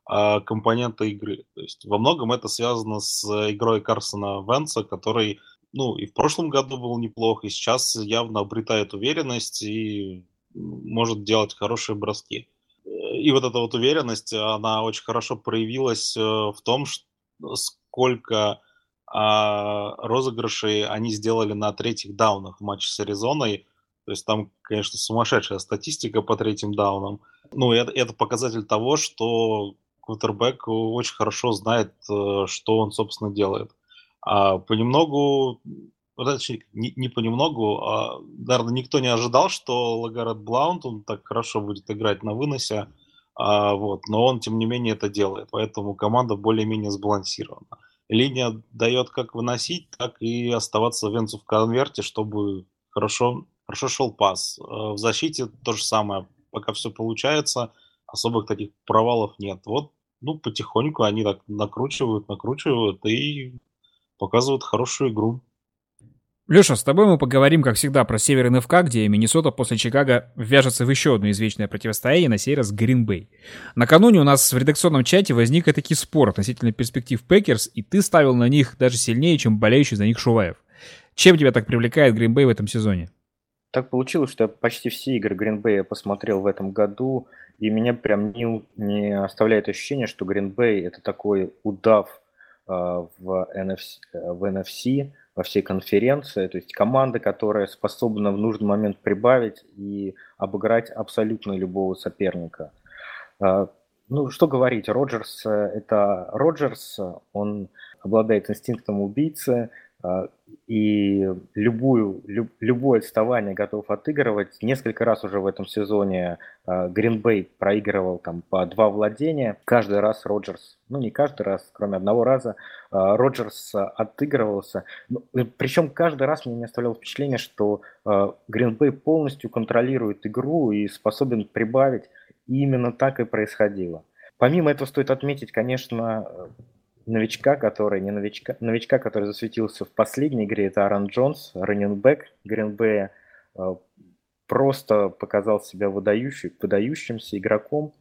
Speaker 5: а, компоненты игры. То есть во многом это связано с игрой Карсона Венса, который, ну, и в прошлом году был неплох, и сейчас явно обретает уверенность и может делать хорошие броски. И вот эта вот уверенность, она очень хорошо проявилась э, в том, сколько а розыгрышей они сделали на третьих даунах в матче с Аризоной. То есть там, конечно, сумасшедшая статистика по третьим даунам. Ну, это, это показатель того, что квотербек очень хорошо знает, э, что он, собственно, делает. А понемногу, точнее, не, не понемногу, а, наверное, никто не ожидал, что Лагарет Блаунд, он так хорошо будет играть на выносе, а, вот, но он, тем не менее, это делает, поэтому команда более-менее сбалансирована линия дает как выносить, так и оставаться Венцу в конверте, чтобы хорошо, хорошо шел пас. Э, в защите то же самое. Пока все получается, особых таких провалов нет. Вот, ну, потихоньку они так накручивают, накручивают и показывают хорошую игру.
Speaker 2: Леша, с тобой мы поговорим, как всегда, про Север НФК, где Миннесота после Чикаго вяжется в еще одно извечное противостояние, на сей раз Гринбей. Накануне у нас в редакционном чате возник таки спор относительно перспектив Packers, и ты ставил на них даже сильнее, чем болеющий за них Шуваев. Чем тебя так привлекает Гринбей в этом сезоне?
Speaker 1: Так получилось, что я почти все игры Гринбея посмотрел в этом году, и меня прям не, не оставляет ощущение, что Гринбей это такой удав э, в, NFC, в NFC, во всей конференции, то есть команда, которая способна в нужный момент прибавить и обыграть абсолютно любого соперника. А, ну, что говорить, Роджерс – это Роджерс, он обладает инстинктом убийцы, и любую, люб, любое отставание готов отыгрывать. Несколько раз уже в этом сезоне Гринбей проигрывал там по два владения. Каждый раз Роджерс, ну не каждый раз, кроме одного раза, Роджерс отыгрывался. Ну, Причем каждый раз мне не оставляло впечатление, что Гринбей полностью контролирует игру и способен прибавить. И именно так и происходило. Помимо этого стоит отметить, конечно, новичка, который не новичка, новичка, который засветился в последней игре, это Аарон Джонс, раненбэк Гринбея, э, просто показал себя выдающим, выдающимся игроком.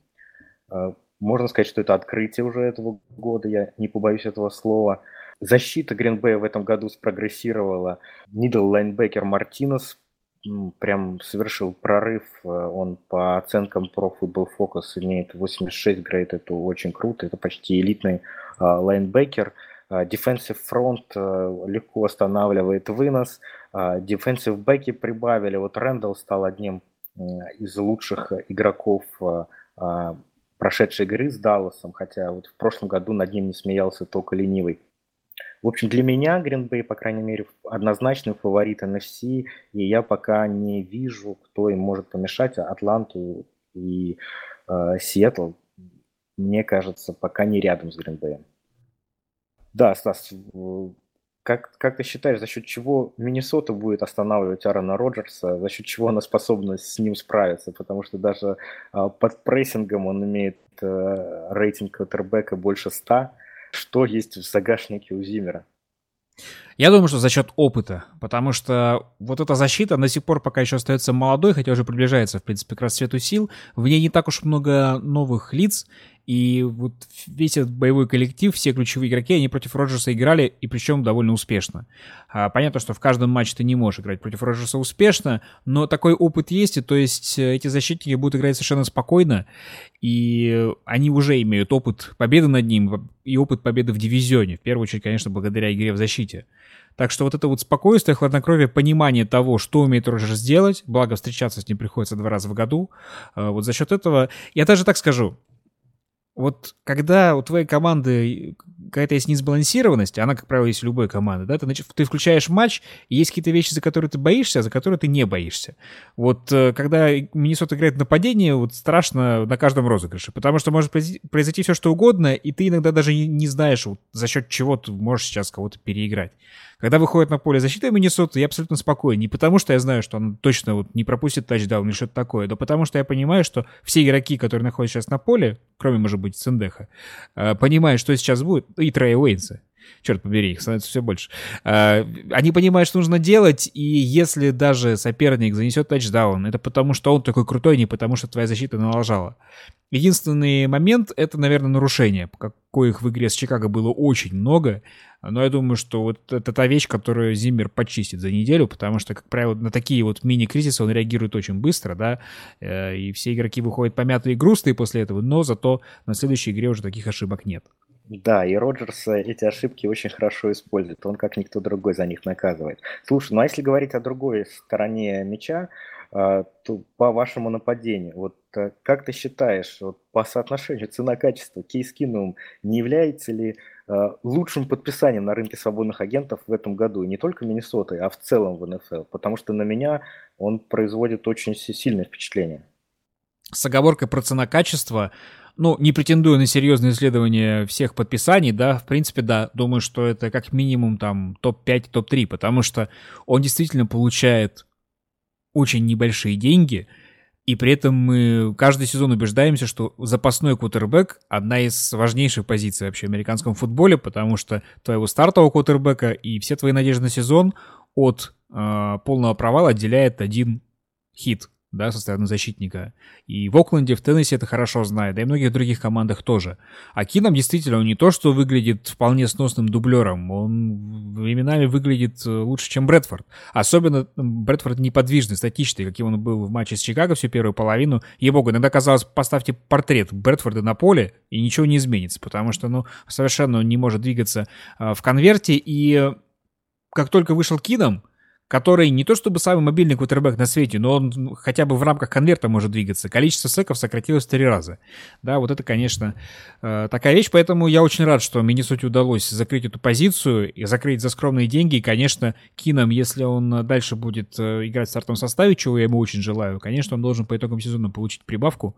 Speaker 1: Э, можно сказать, что это открытие уже этого года, я не побоюсь этого слова. Защита Гринбея в этом году спрогрессировала. Middle linebacker Мартинес прям совершил прорыв. Э, он по оценкам Pro Football Focus имеет 86 grade. Это очень круто. Это почти элитный а, linebacker. А, defensive front э, легко останавливает вынос. А, defensive бэки прибавили. Вот Рэндалл стал одним из лучших игроков прошедшей игры с Далласом, хотя вот в прошлом году над ним не смеялся только ленивый. В общем, для меня Гринбей, по крайней мере, однозначный фаворит NFC, и я пока не вижу, кто им может помешать. Атланту и э, Сиэтл, мне кажется, пока не рядом с Гринбеем. Да, Стас, как, как ты считаешь, за счет чего Миннесота будет останавливать Аарона Роджерса, за счет чего она способна с ним справиться? Потому что даже э, под прессингом он имеет э, рейтинг квотербека больше 100, что есть в загашнике у Зимера?
Speaker 2: Я думаю, что за счет опыта, потому что вот эта защита до сих пор пока еще остается молодой, хотя уже приближается, в принципе, к расцвету сил. В ней не так уж много новых лиц, и вот весь этот боевой коллектив, все ключевые игроки, они против Роджерса играли, и причем довольно успешно. А, понятно, что в каждом матче ты не можешь играть против Роджерса успешно, но такой опыт есть, и то есть э, эти защитники будут играть совершенно спокойно, и они уже имеют опыт победы над ним и опыт победы в дивизионе, в первую очередь, конечно, благодаря игре в защите. Так что вот это вот спокойствие, хладнокровие, понимание того, что умеет Роджерс сделать, благо встречаться с ним приходится два раза в году, э, вот за счет этого, я даже так скажу, вот когда у твоей команды какая-то есть несбалансированность, она, как правило, есть у любой команды, да, ты, ты включаешь матч, и есть какие-то вещи, за которые ты боишься, а за которые ты не боишься. Вот э, когда Миннесота играет нападение, вот страшно на каждом розыгрыше, потому что может произойти все, что угодно, и ты иногда даже не знаешь, вот, за счет чего ты можешь сейчас кого-то переиграть. Когда выходит на поле защиты Миннесоты, я абсолютно спокоен. Не потому, что я знаю, что он точно вот не пропустит тачдаун или что-то такое, но потому, что я понимаю, что все игроки, которые находятся сейчас на поле, кроме, может быть, Сендеха, э, понимают, что сейчас будет, и Трея Уэйнса. черт побери, их становится все больше. А, они понимают, что нужно делать, и если даже соперник занесет тачдаун, это потому, что он такой крутой, не потому, что твоя защита налажала. Единственный момент — это, наверное, нарушение, коих в игре с Чикаго было очень много, но я думаю, что вот это та вещь, которую Зиммер почистит за неделю, потому что, как правило, на такие вот мини-кризисы он реагирует очень быстро, да, э, и все игроки выходят помятые и грустные после этого, но зато на следующей игре уже таких ошибок нет.
Speaker 1: Да, и Роджерс эти ошибки очень хорошо использует. Он как никто другой за них наказывает. Слушай, ну а если говорить о другой стороне мяча, а, то по вашему нападению, вот э, как ты считаешь, вот по соотношению цена-качество, Кейс Кинум не является ли э, лучшим подписанием на рынке свободных агентов в этом году, не только Миннесоты, а в целом в НФЛ? Потому что на меня он производит очень сильное впечатление.
Speaker 2: С оговоркой про цена-качество, ну, не претендую на серьезное исследование всех подписаний, да, в принципе, да, думаю, что это как минимум там топ-5, топ-3, потому что он действительно получает очень небольшие деньги, и при этом мы каждый сезон убеждаемся, что запасной квотербек — одна из важнейших позиций вообще в американском футболе, потому что твоего стартового квотербека и все твои надежды на сезон от э, полного провала отделяет один хит да, со стороны защитника. И в Окленде, в Теннессе это хорошо знает, да и в многих других командах тоже. А Кином действительно, он не то, что выглядит вполне сносным дублером, он временами выглядит э, лучше, чем Брэдфорд. Особенно Брэдфорд неподвижный, статичный, каким он был в матче с Чикаго всю первую половину. Ей-богу, иногда казалось, поставьте портрет Брэдфорда на поле, и ничего не изменится, потому что, ну, совершенно он не может двигаться э, в конверте, и как только вышел Кином, который не то чтобы самый мобильный квотербек на свете, но он хотя бы в рамках конверта может двигаться. Количество секов сократилось в три раза. Да, вот это, конечно, э, такая вещь, поэтому я очень рад, что Миннесоте удалось закрыть эту позицию и закрыть за скромные деньги. И, конечно, Кином, если он дальше будет э, играть в стартовом составе, чего я ему очень желаю, конечно, он должен по итогам сезона получить прибавку,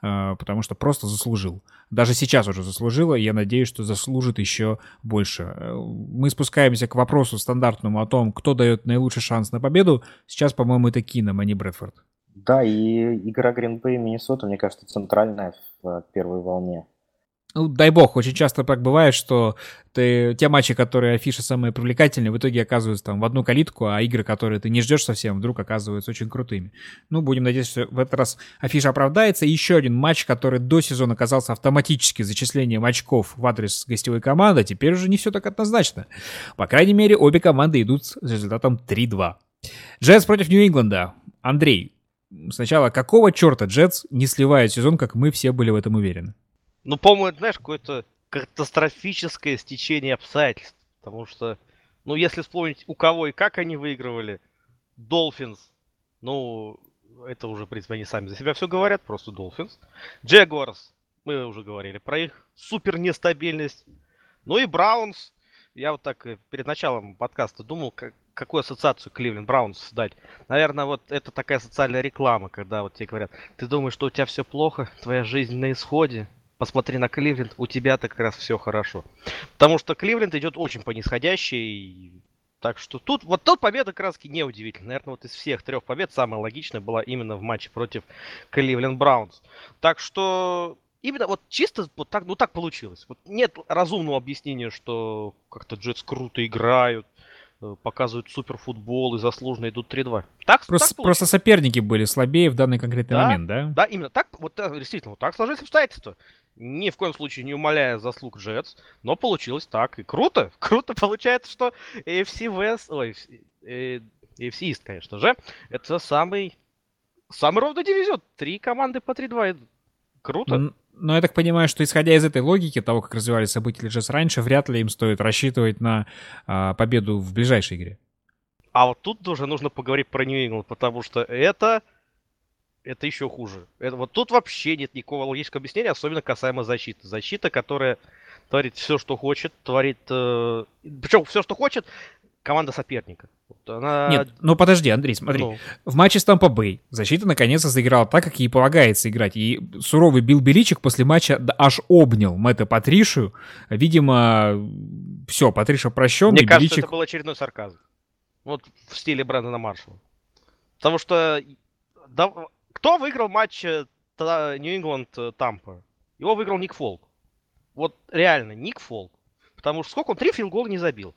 Speaker 2: потому что просто заслужил. Даже сейчас уже заслужила, и я надеюсь, что заслужит еще больше. Мы спускаемся к вопросу стандартному о том, кто дает наилучший шанс на победу. Сейчас, по-моему, это Кином, а не Брэдфорд.
Speaker 1: Да, и игра Гринбей и Миннесота, мне кажется, центральная в первой волне.
Speaker 2: Ну, дай бог, очень часто так бывает, что ты, те матчи, которые афиши самые привлекательные, в итоге оказываются там в одну калитку, а игры, которые ты не ждешь совсем, вдруг оказываются очень крутыми. Ну, будем надеяться, что в этот раз афиша оправдается. Еще один матч, который до сезона оказался автоматически зачислением очков в адрес гостевой команды, теперь уже не все так однозначно. По крайней мере, обе команды идут с результатом 3-2. Джетс против Нью-Ингланда. Андрей, сначала какого черта Джетс не сливает сезон, как мы все были в этом уверены?
Speaker 3: Ну, по-моему, это, знаешь, какое-то катастрофическое стечение обстоятельств. Потому что, ну, если вспомнить, у кого и как они выигрывали, Долфинс, ну, это уже, в принципе, они сами за себя все говорят, просто Долфинс. Джегуарс, мы уже говорили про их супер нестабильность. Ну и Браунс, я вот так э, перед началом подкаста думал, как, какую ассоциацию Кливленд Браунс дать. Наверное, вот это такая социальная реклама, когда вот тебе говорят, ты думаешь, что у тебя все плохо, твоя жизнь на исходе, посмотри на Кливленд, у тебя-то как раз все хорошо. Потому что Кливленд идет очень по нисходящей. Так что тут, вот тут победа как раз не удивительна. Наверное, вот из всех трех побед самая логичная была именно в матче против Кливленд Браунс. Так что именно вот чисто вот так, ну так получилось. Вот нет разумного объяснения, что как-то Джетс круто играют, показывают суперфутбол и заслуженно идут 3-2.
Speaker 2: Так, просто, так просто соперники были слабее в данный конкретный да, момент, да?
Speaker 3: Да, именно так, вот действительно, вот так сложились обстоятельства. Ни в коем случае не умаляя заслуг Джетс, но получилось так. И круто, [LAUGHS] круто получается, что AFC West, ой, AFC East, конечно же, это самый, самый ровный дивизион. Три команды по 3-2. Круто.
Speaker 2: Но я так понимаю, что исходя из этой логики, того, как развивались события Legends раньше, вряд ли им стоит рассчитывать на а, победу в ближайшей игре.
Speaker 3: А вот тут тоже нужно поговорить про Нью-Ингланд, потому что это это еще хуже. Это, вот тут вообще нет никакого логического объяснения, особенно касаемо защиты. Защита, которая творит все, что хочет, творит... Э, причем все, что хочет, команда соперника.
Speaker 2: Вот она... Нет, ну подожди, Андрей, смотри. Ну. В матче с Тампа Бэй защита наконец-то заиграла так, как ей полагается играть. И суровый Билл Беличик после матча аж обнял Мэтта Патришию. Видимо, все, Патриша прощен.
Speaker 3: Мне кажется, Беличик... это был очередной сарказм. Вот в стиле Брэндона Маршалла. Потому что да, кто выиграл матч Нью-Ингланд-Тампа? Его выиграл Ник Фолк. Вот реально, Ник Фолк Потому что сколько он? Три филгола не забил.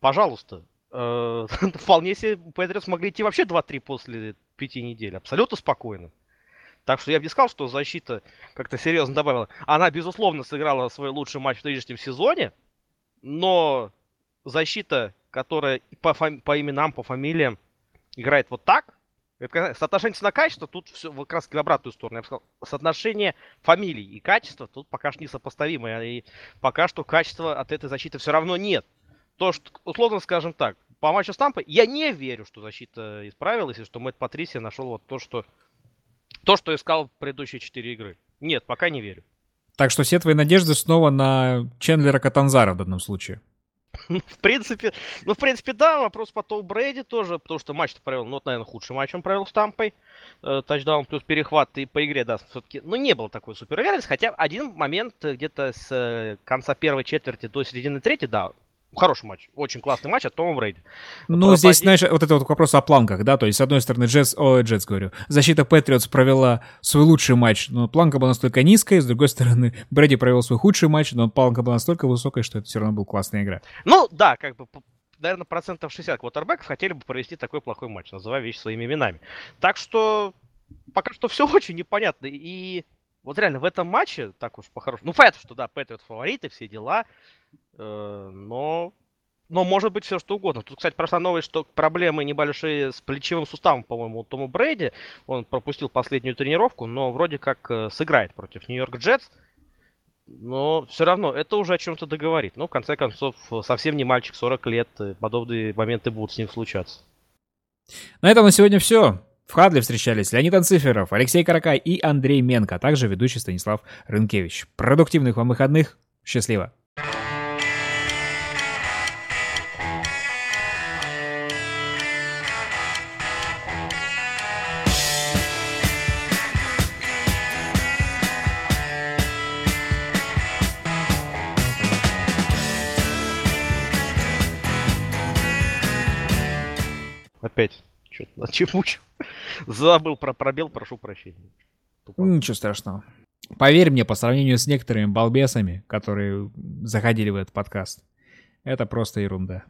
Speaker 3: Пожалуйста. Э, [LAUGHS] вполне себе Патриотс могли идти вообще 2-3 после пяти недель. Абсолютно спокойно. Так что я бы не сказал, что защита как-то серьезно добавила. Она, безусловно, сыграла свой лучший матч в нынешнем сезоне, но защита, которая по, фами- по именам, по фамилиям играет вот так, это, соотношение цена-качество тут все как раз в обратную сторону. Я бы сказал, соотношение фамилий и качества тут пока что несопоставимое. И пока что качества от этой защиты все равно нет. То, что, условно скажем так, по матчу с Тампой я не верю, что защита исправилась, и что Мэтт Патрисия нашел вот то, что то, что искал в предыдущие четыре игры. Нет, пока не верю.
Speaker 2: Так что все твои надежды снова на Чендлера Катанзара в данном случае.
Speaker 3: в принципе, ну, в принципе, да, вопрос по Тоу Брейди тоже, потому что матч-то провел, ну, вот, наверное, худший матч он провел с Тампой. Э, тачдаун плюс перехват и по игре, да, все-таки, ну, не было такой супер хотя один момент где-то с э, конца первой четверти до середины третьей, да, Хороший матч, очень классный матч от Тома Брейди.
Speaker 2: Ну, здесь, один... знаешь, вот это вот вопрос о планках, да, то есть, с одной стороны, Джетс, о, Джетс, говорю, защита Патриотс провела свой лучший матч, но планка была настолько низкая, с другой стороны, [LAUGHS] Брэди провел свой худший матч, но планка была настолько высокая, что это все равно была классная игра.
Speaker 3: Ну, да, как бы, наверное, процентов 60 квотербеков хотели бы провести такой плохой матч, называя вещи своими именами. Так что, пока что все [LAUGHS] очень непонятно, и вот реально в этом матче, так уж по-хорошему, ну, понятно, что да, Патриот фавориты, все дела, Э, но, но может быть все что угодно. Тут, кстати, прошла новость, что проблемы небольшие с плечевым суставом, по-моему, у Тома Брейди. Он пропустил последнюю тренировку, но вроде как э, сыграет против Нью-Йорк Джетс. Но все равно это уже о чем-то договорит. Ну, в конце концов, совсем не мальчик, 40 лет, подобные моменты будут с ним случаться.
Speaker 2: На этом на сегодня все. В Хадле встречались Леонид Анциферов, Алексей Каракай и Андрей Менко, а также ведущий Станислав Рынкевич. Продуктивных вам выходных. Счастливо!
Speaker 3: Опять. Что-то чемучу. Забыл про пробел, прошу прощения.
Speaker 2: Тупо. Ничего страшного. Поверь мне, по сравнению с некоторыми балбесами, которые заходили в этот подкаст, это просто ерунда.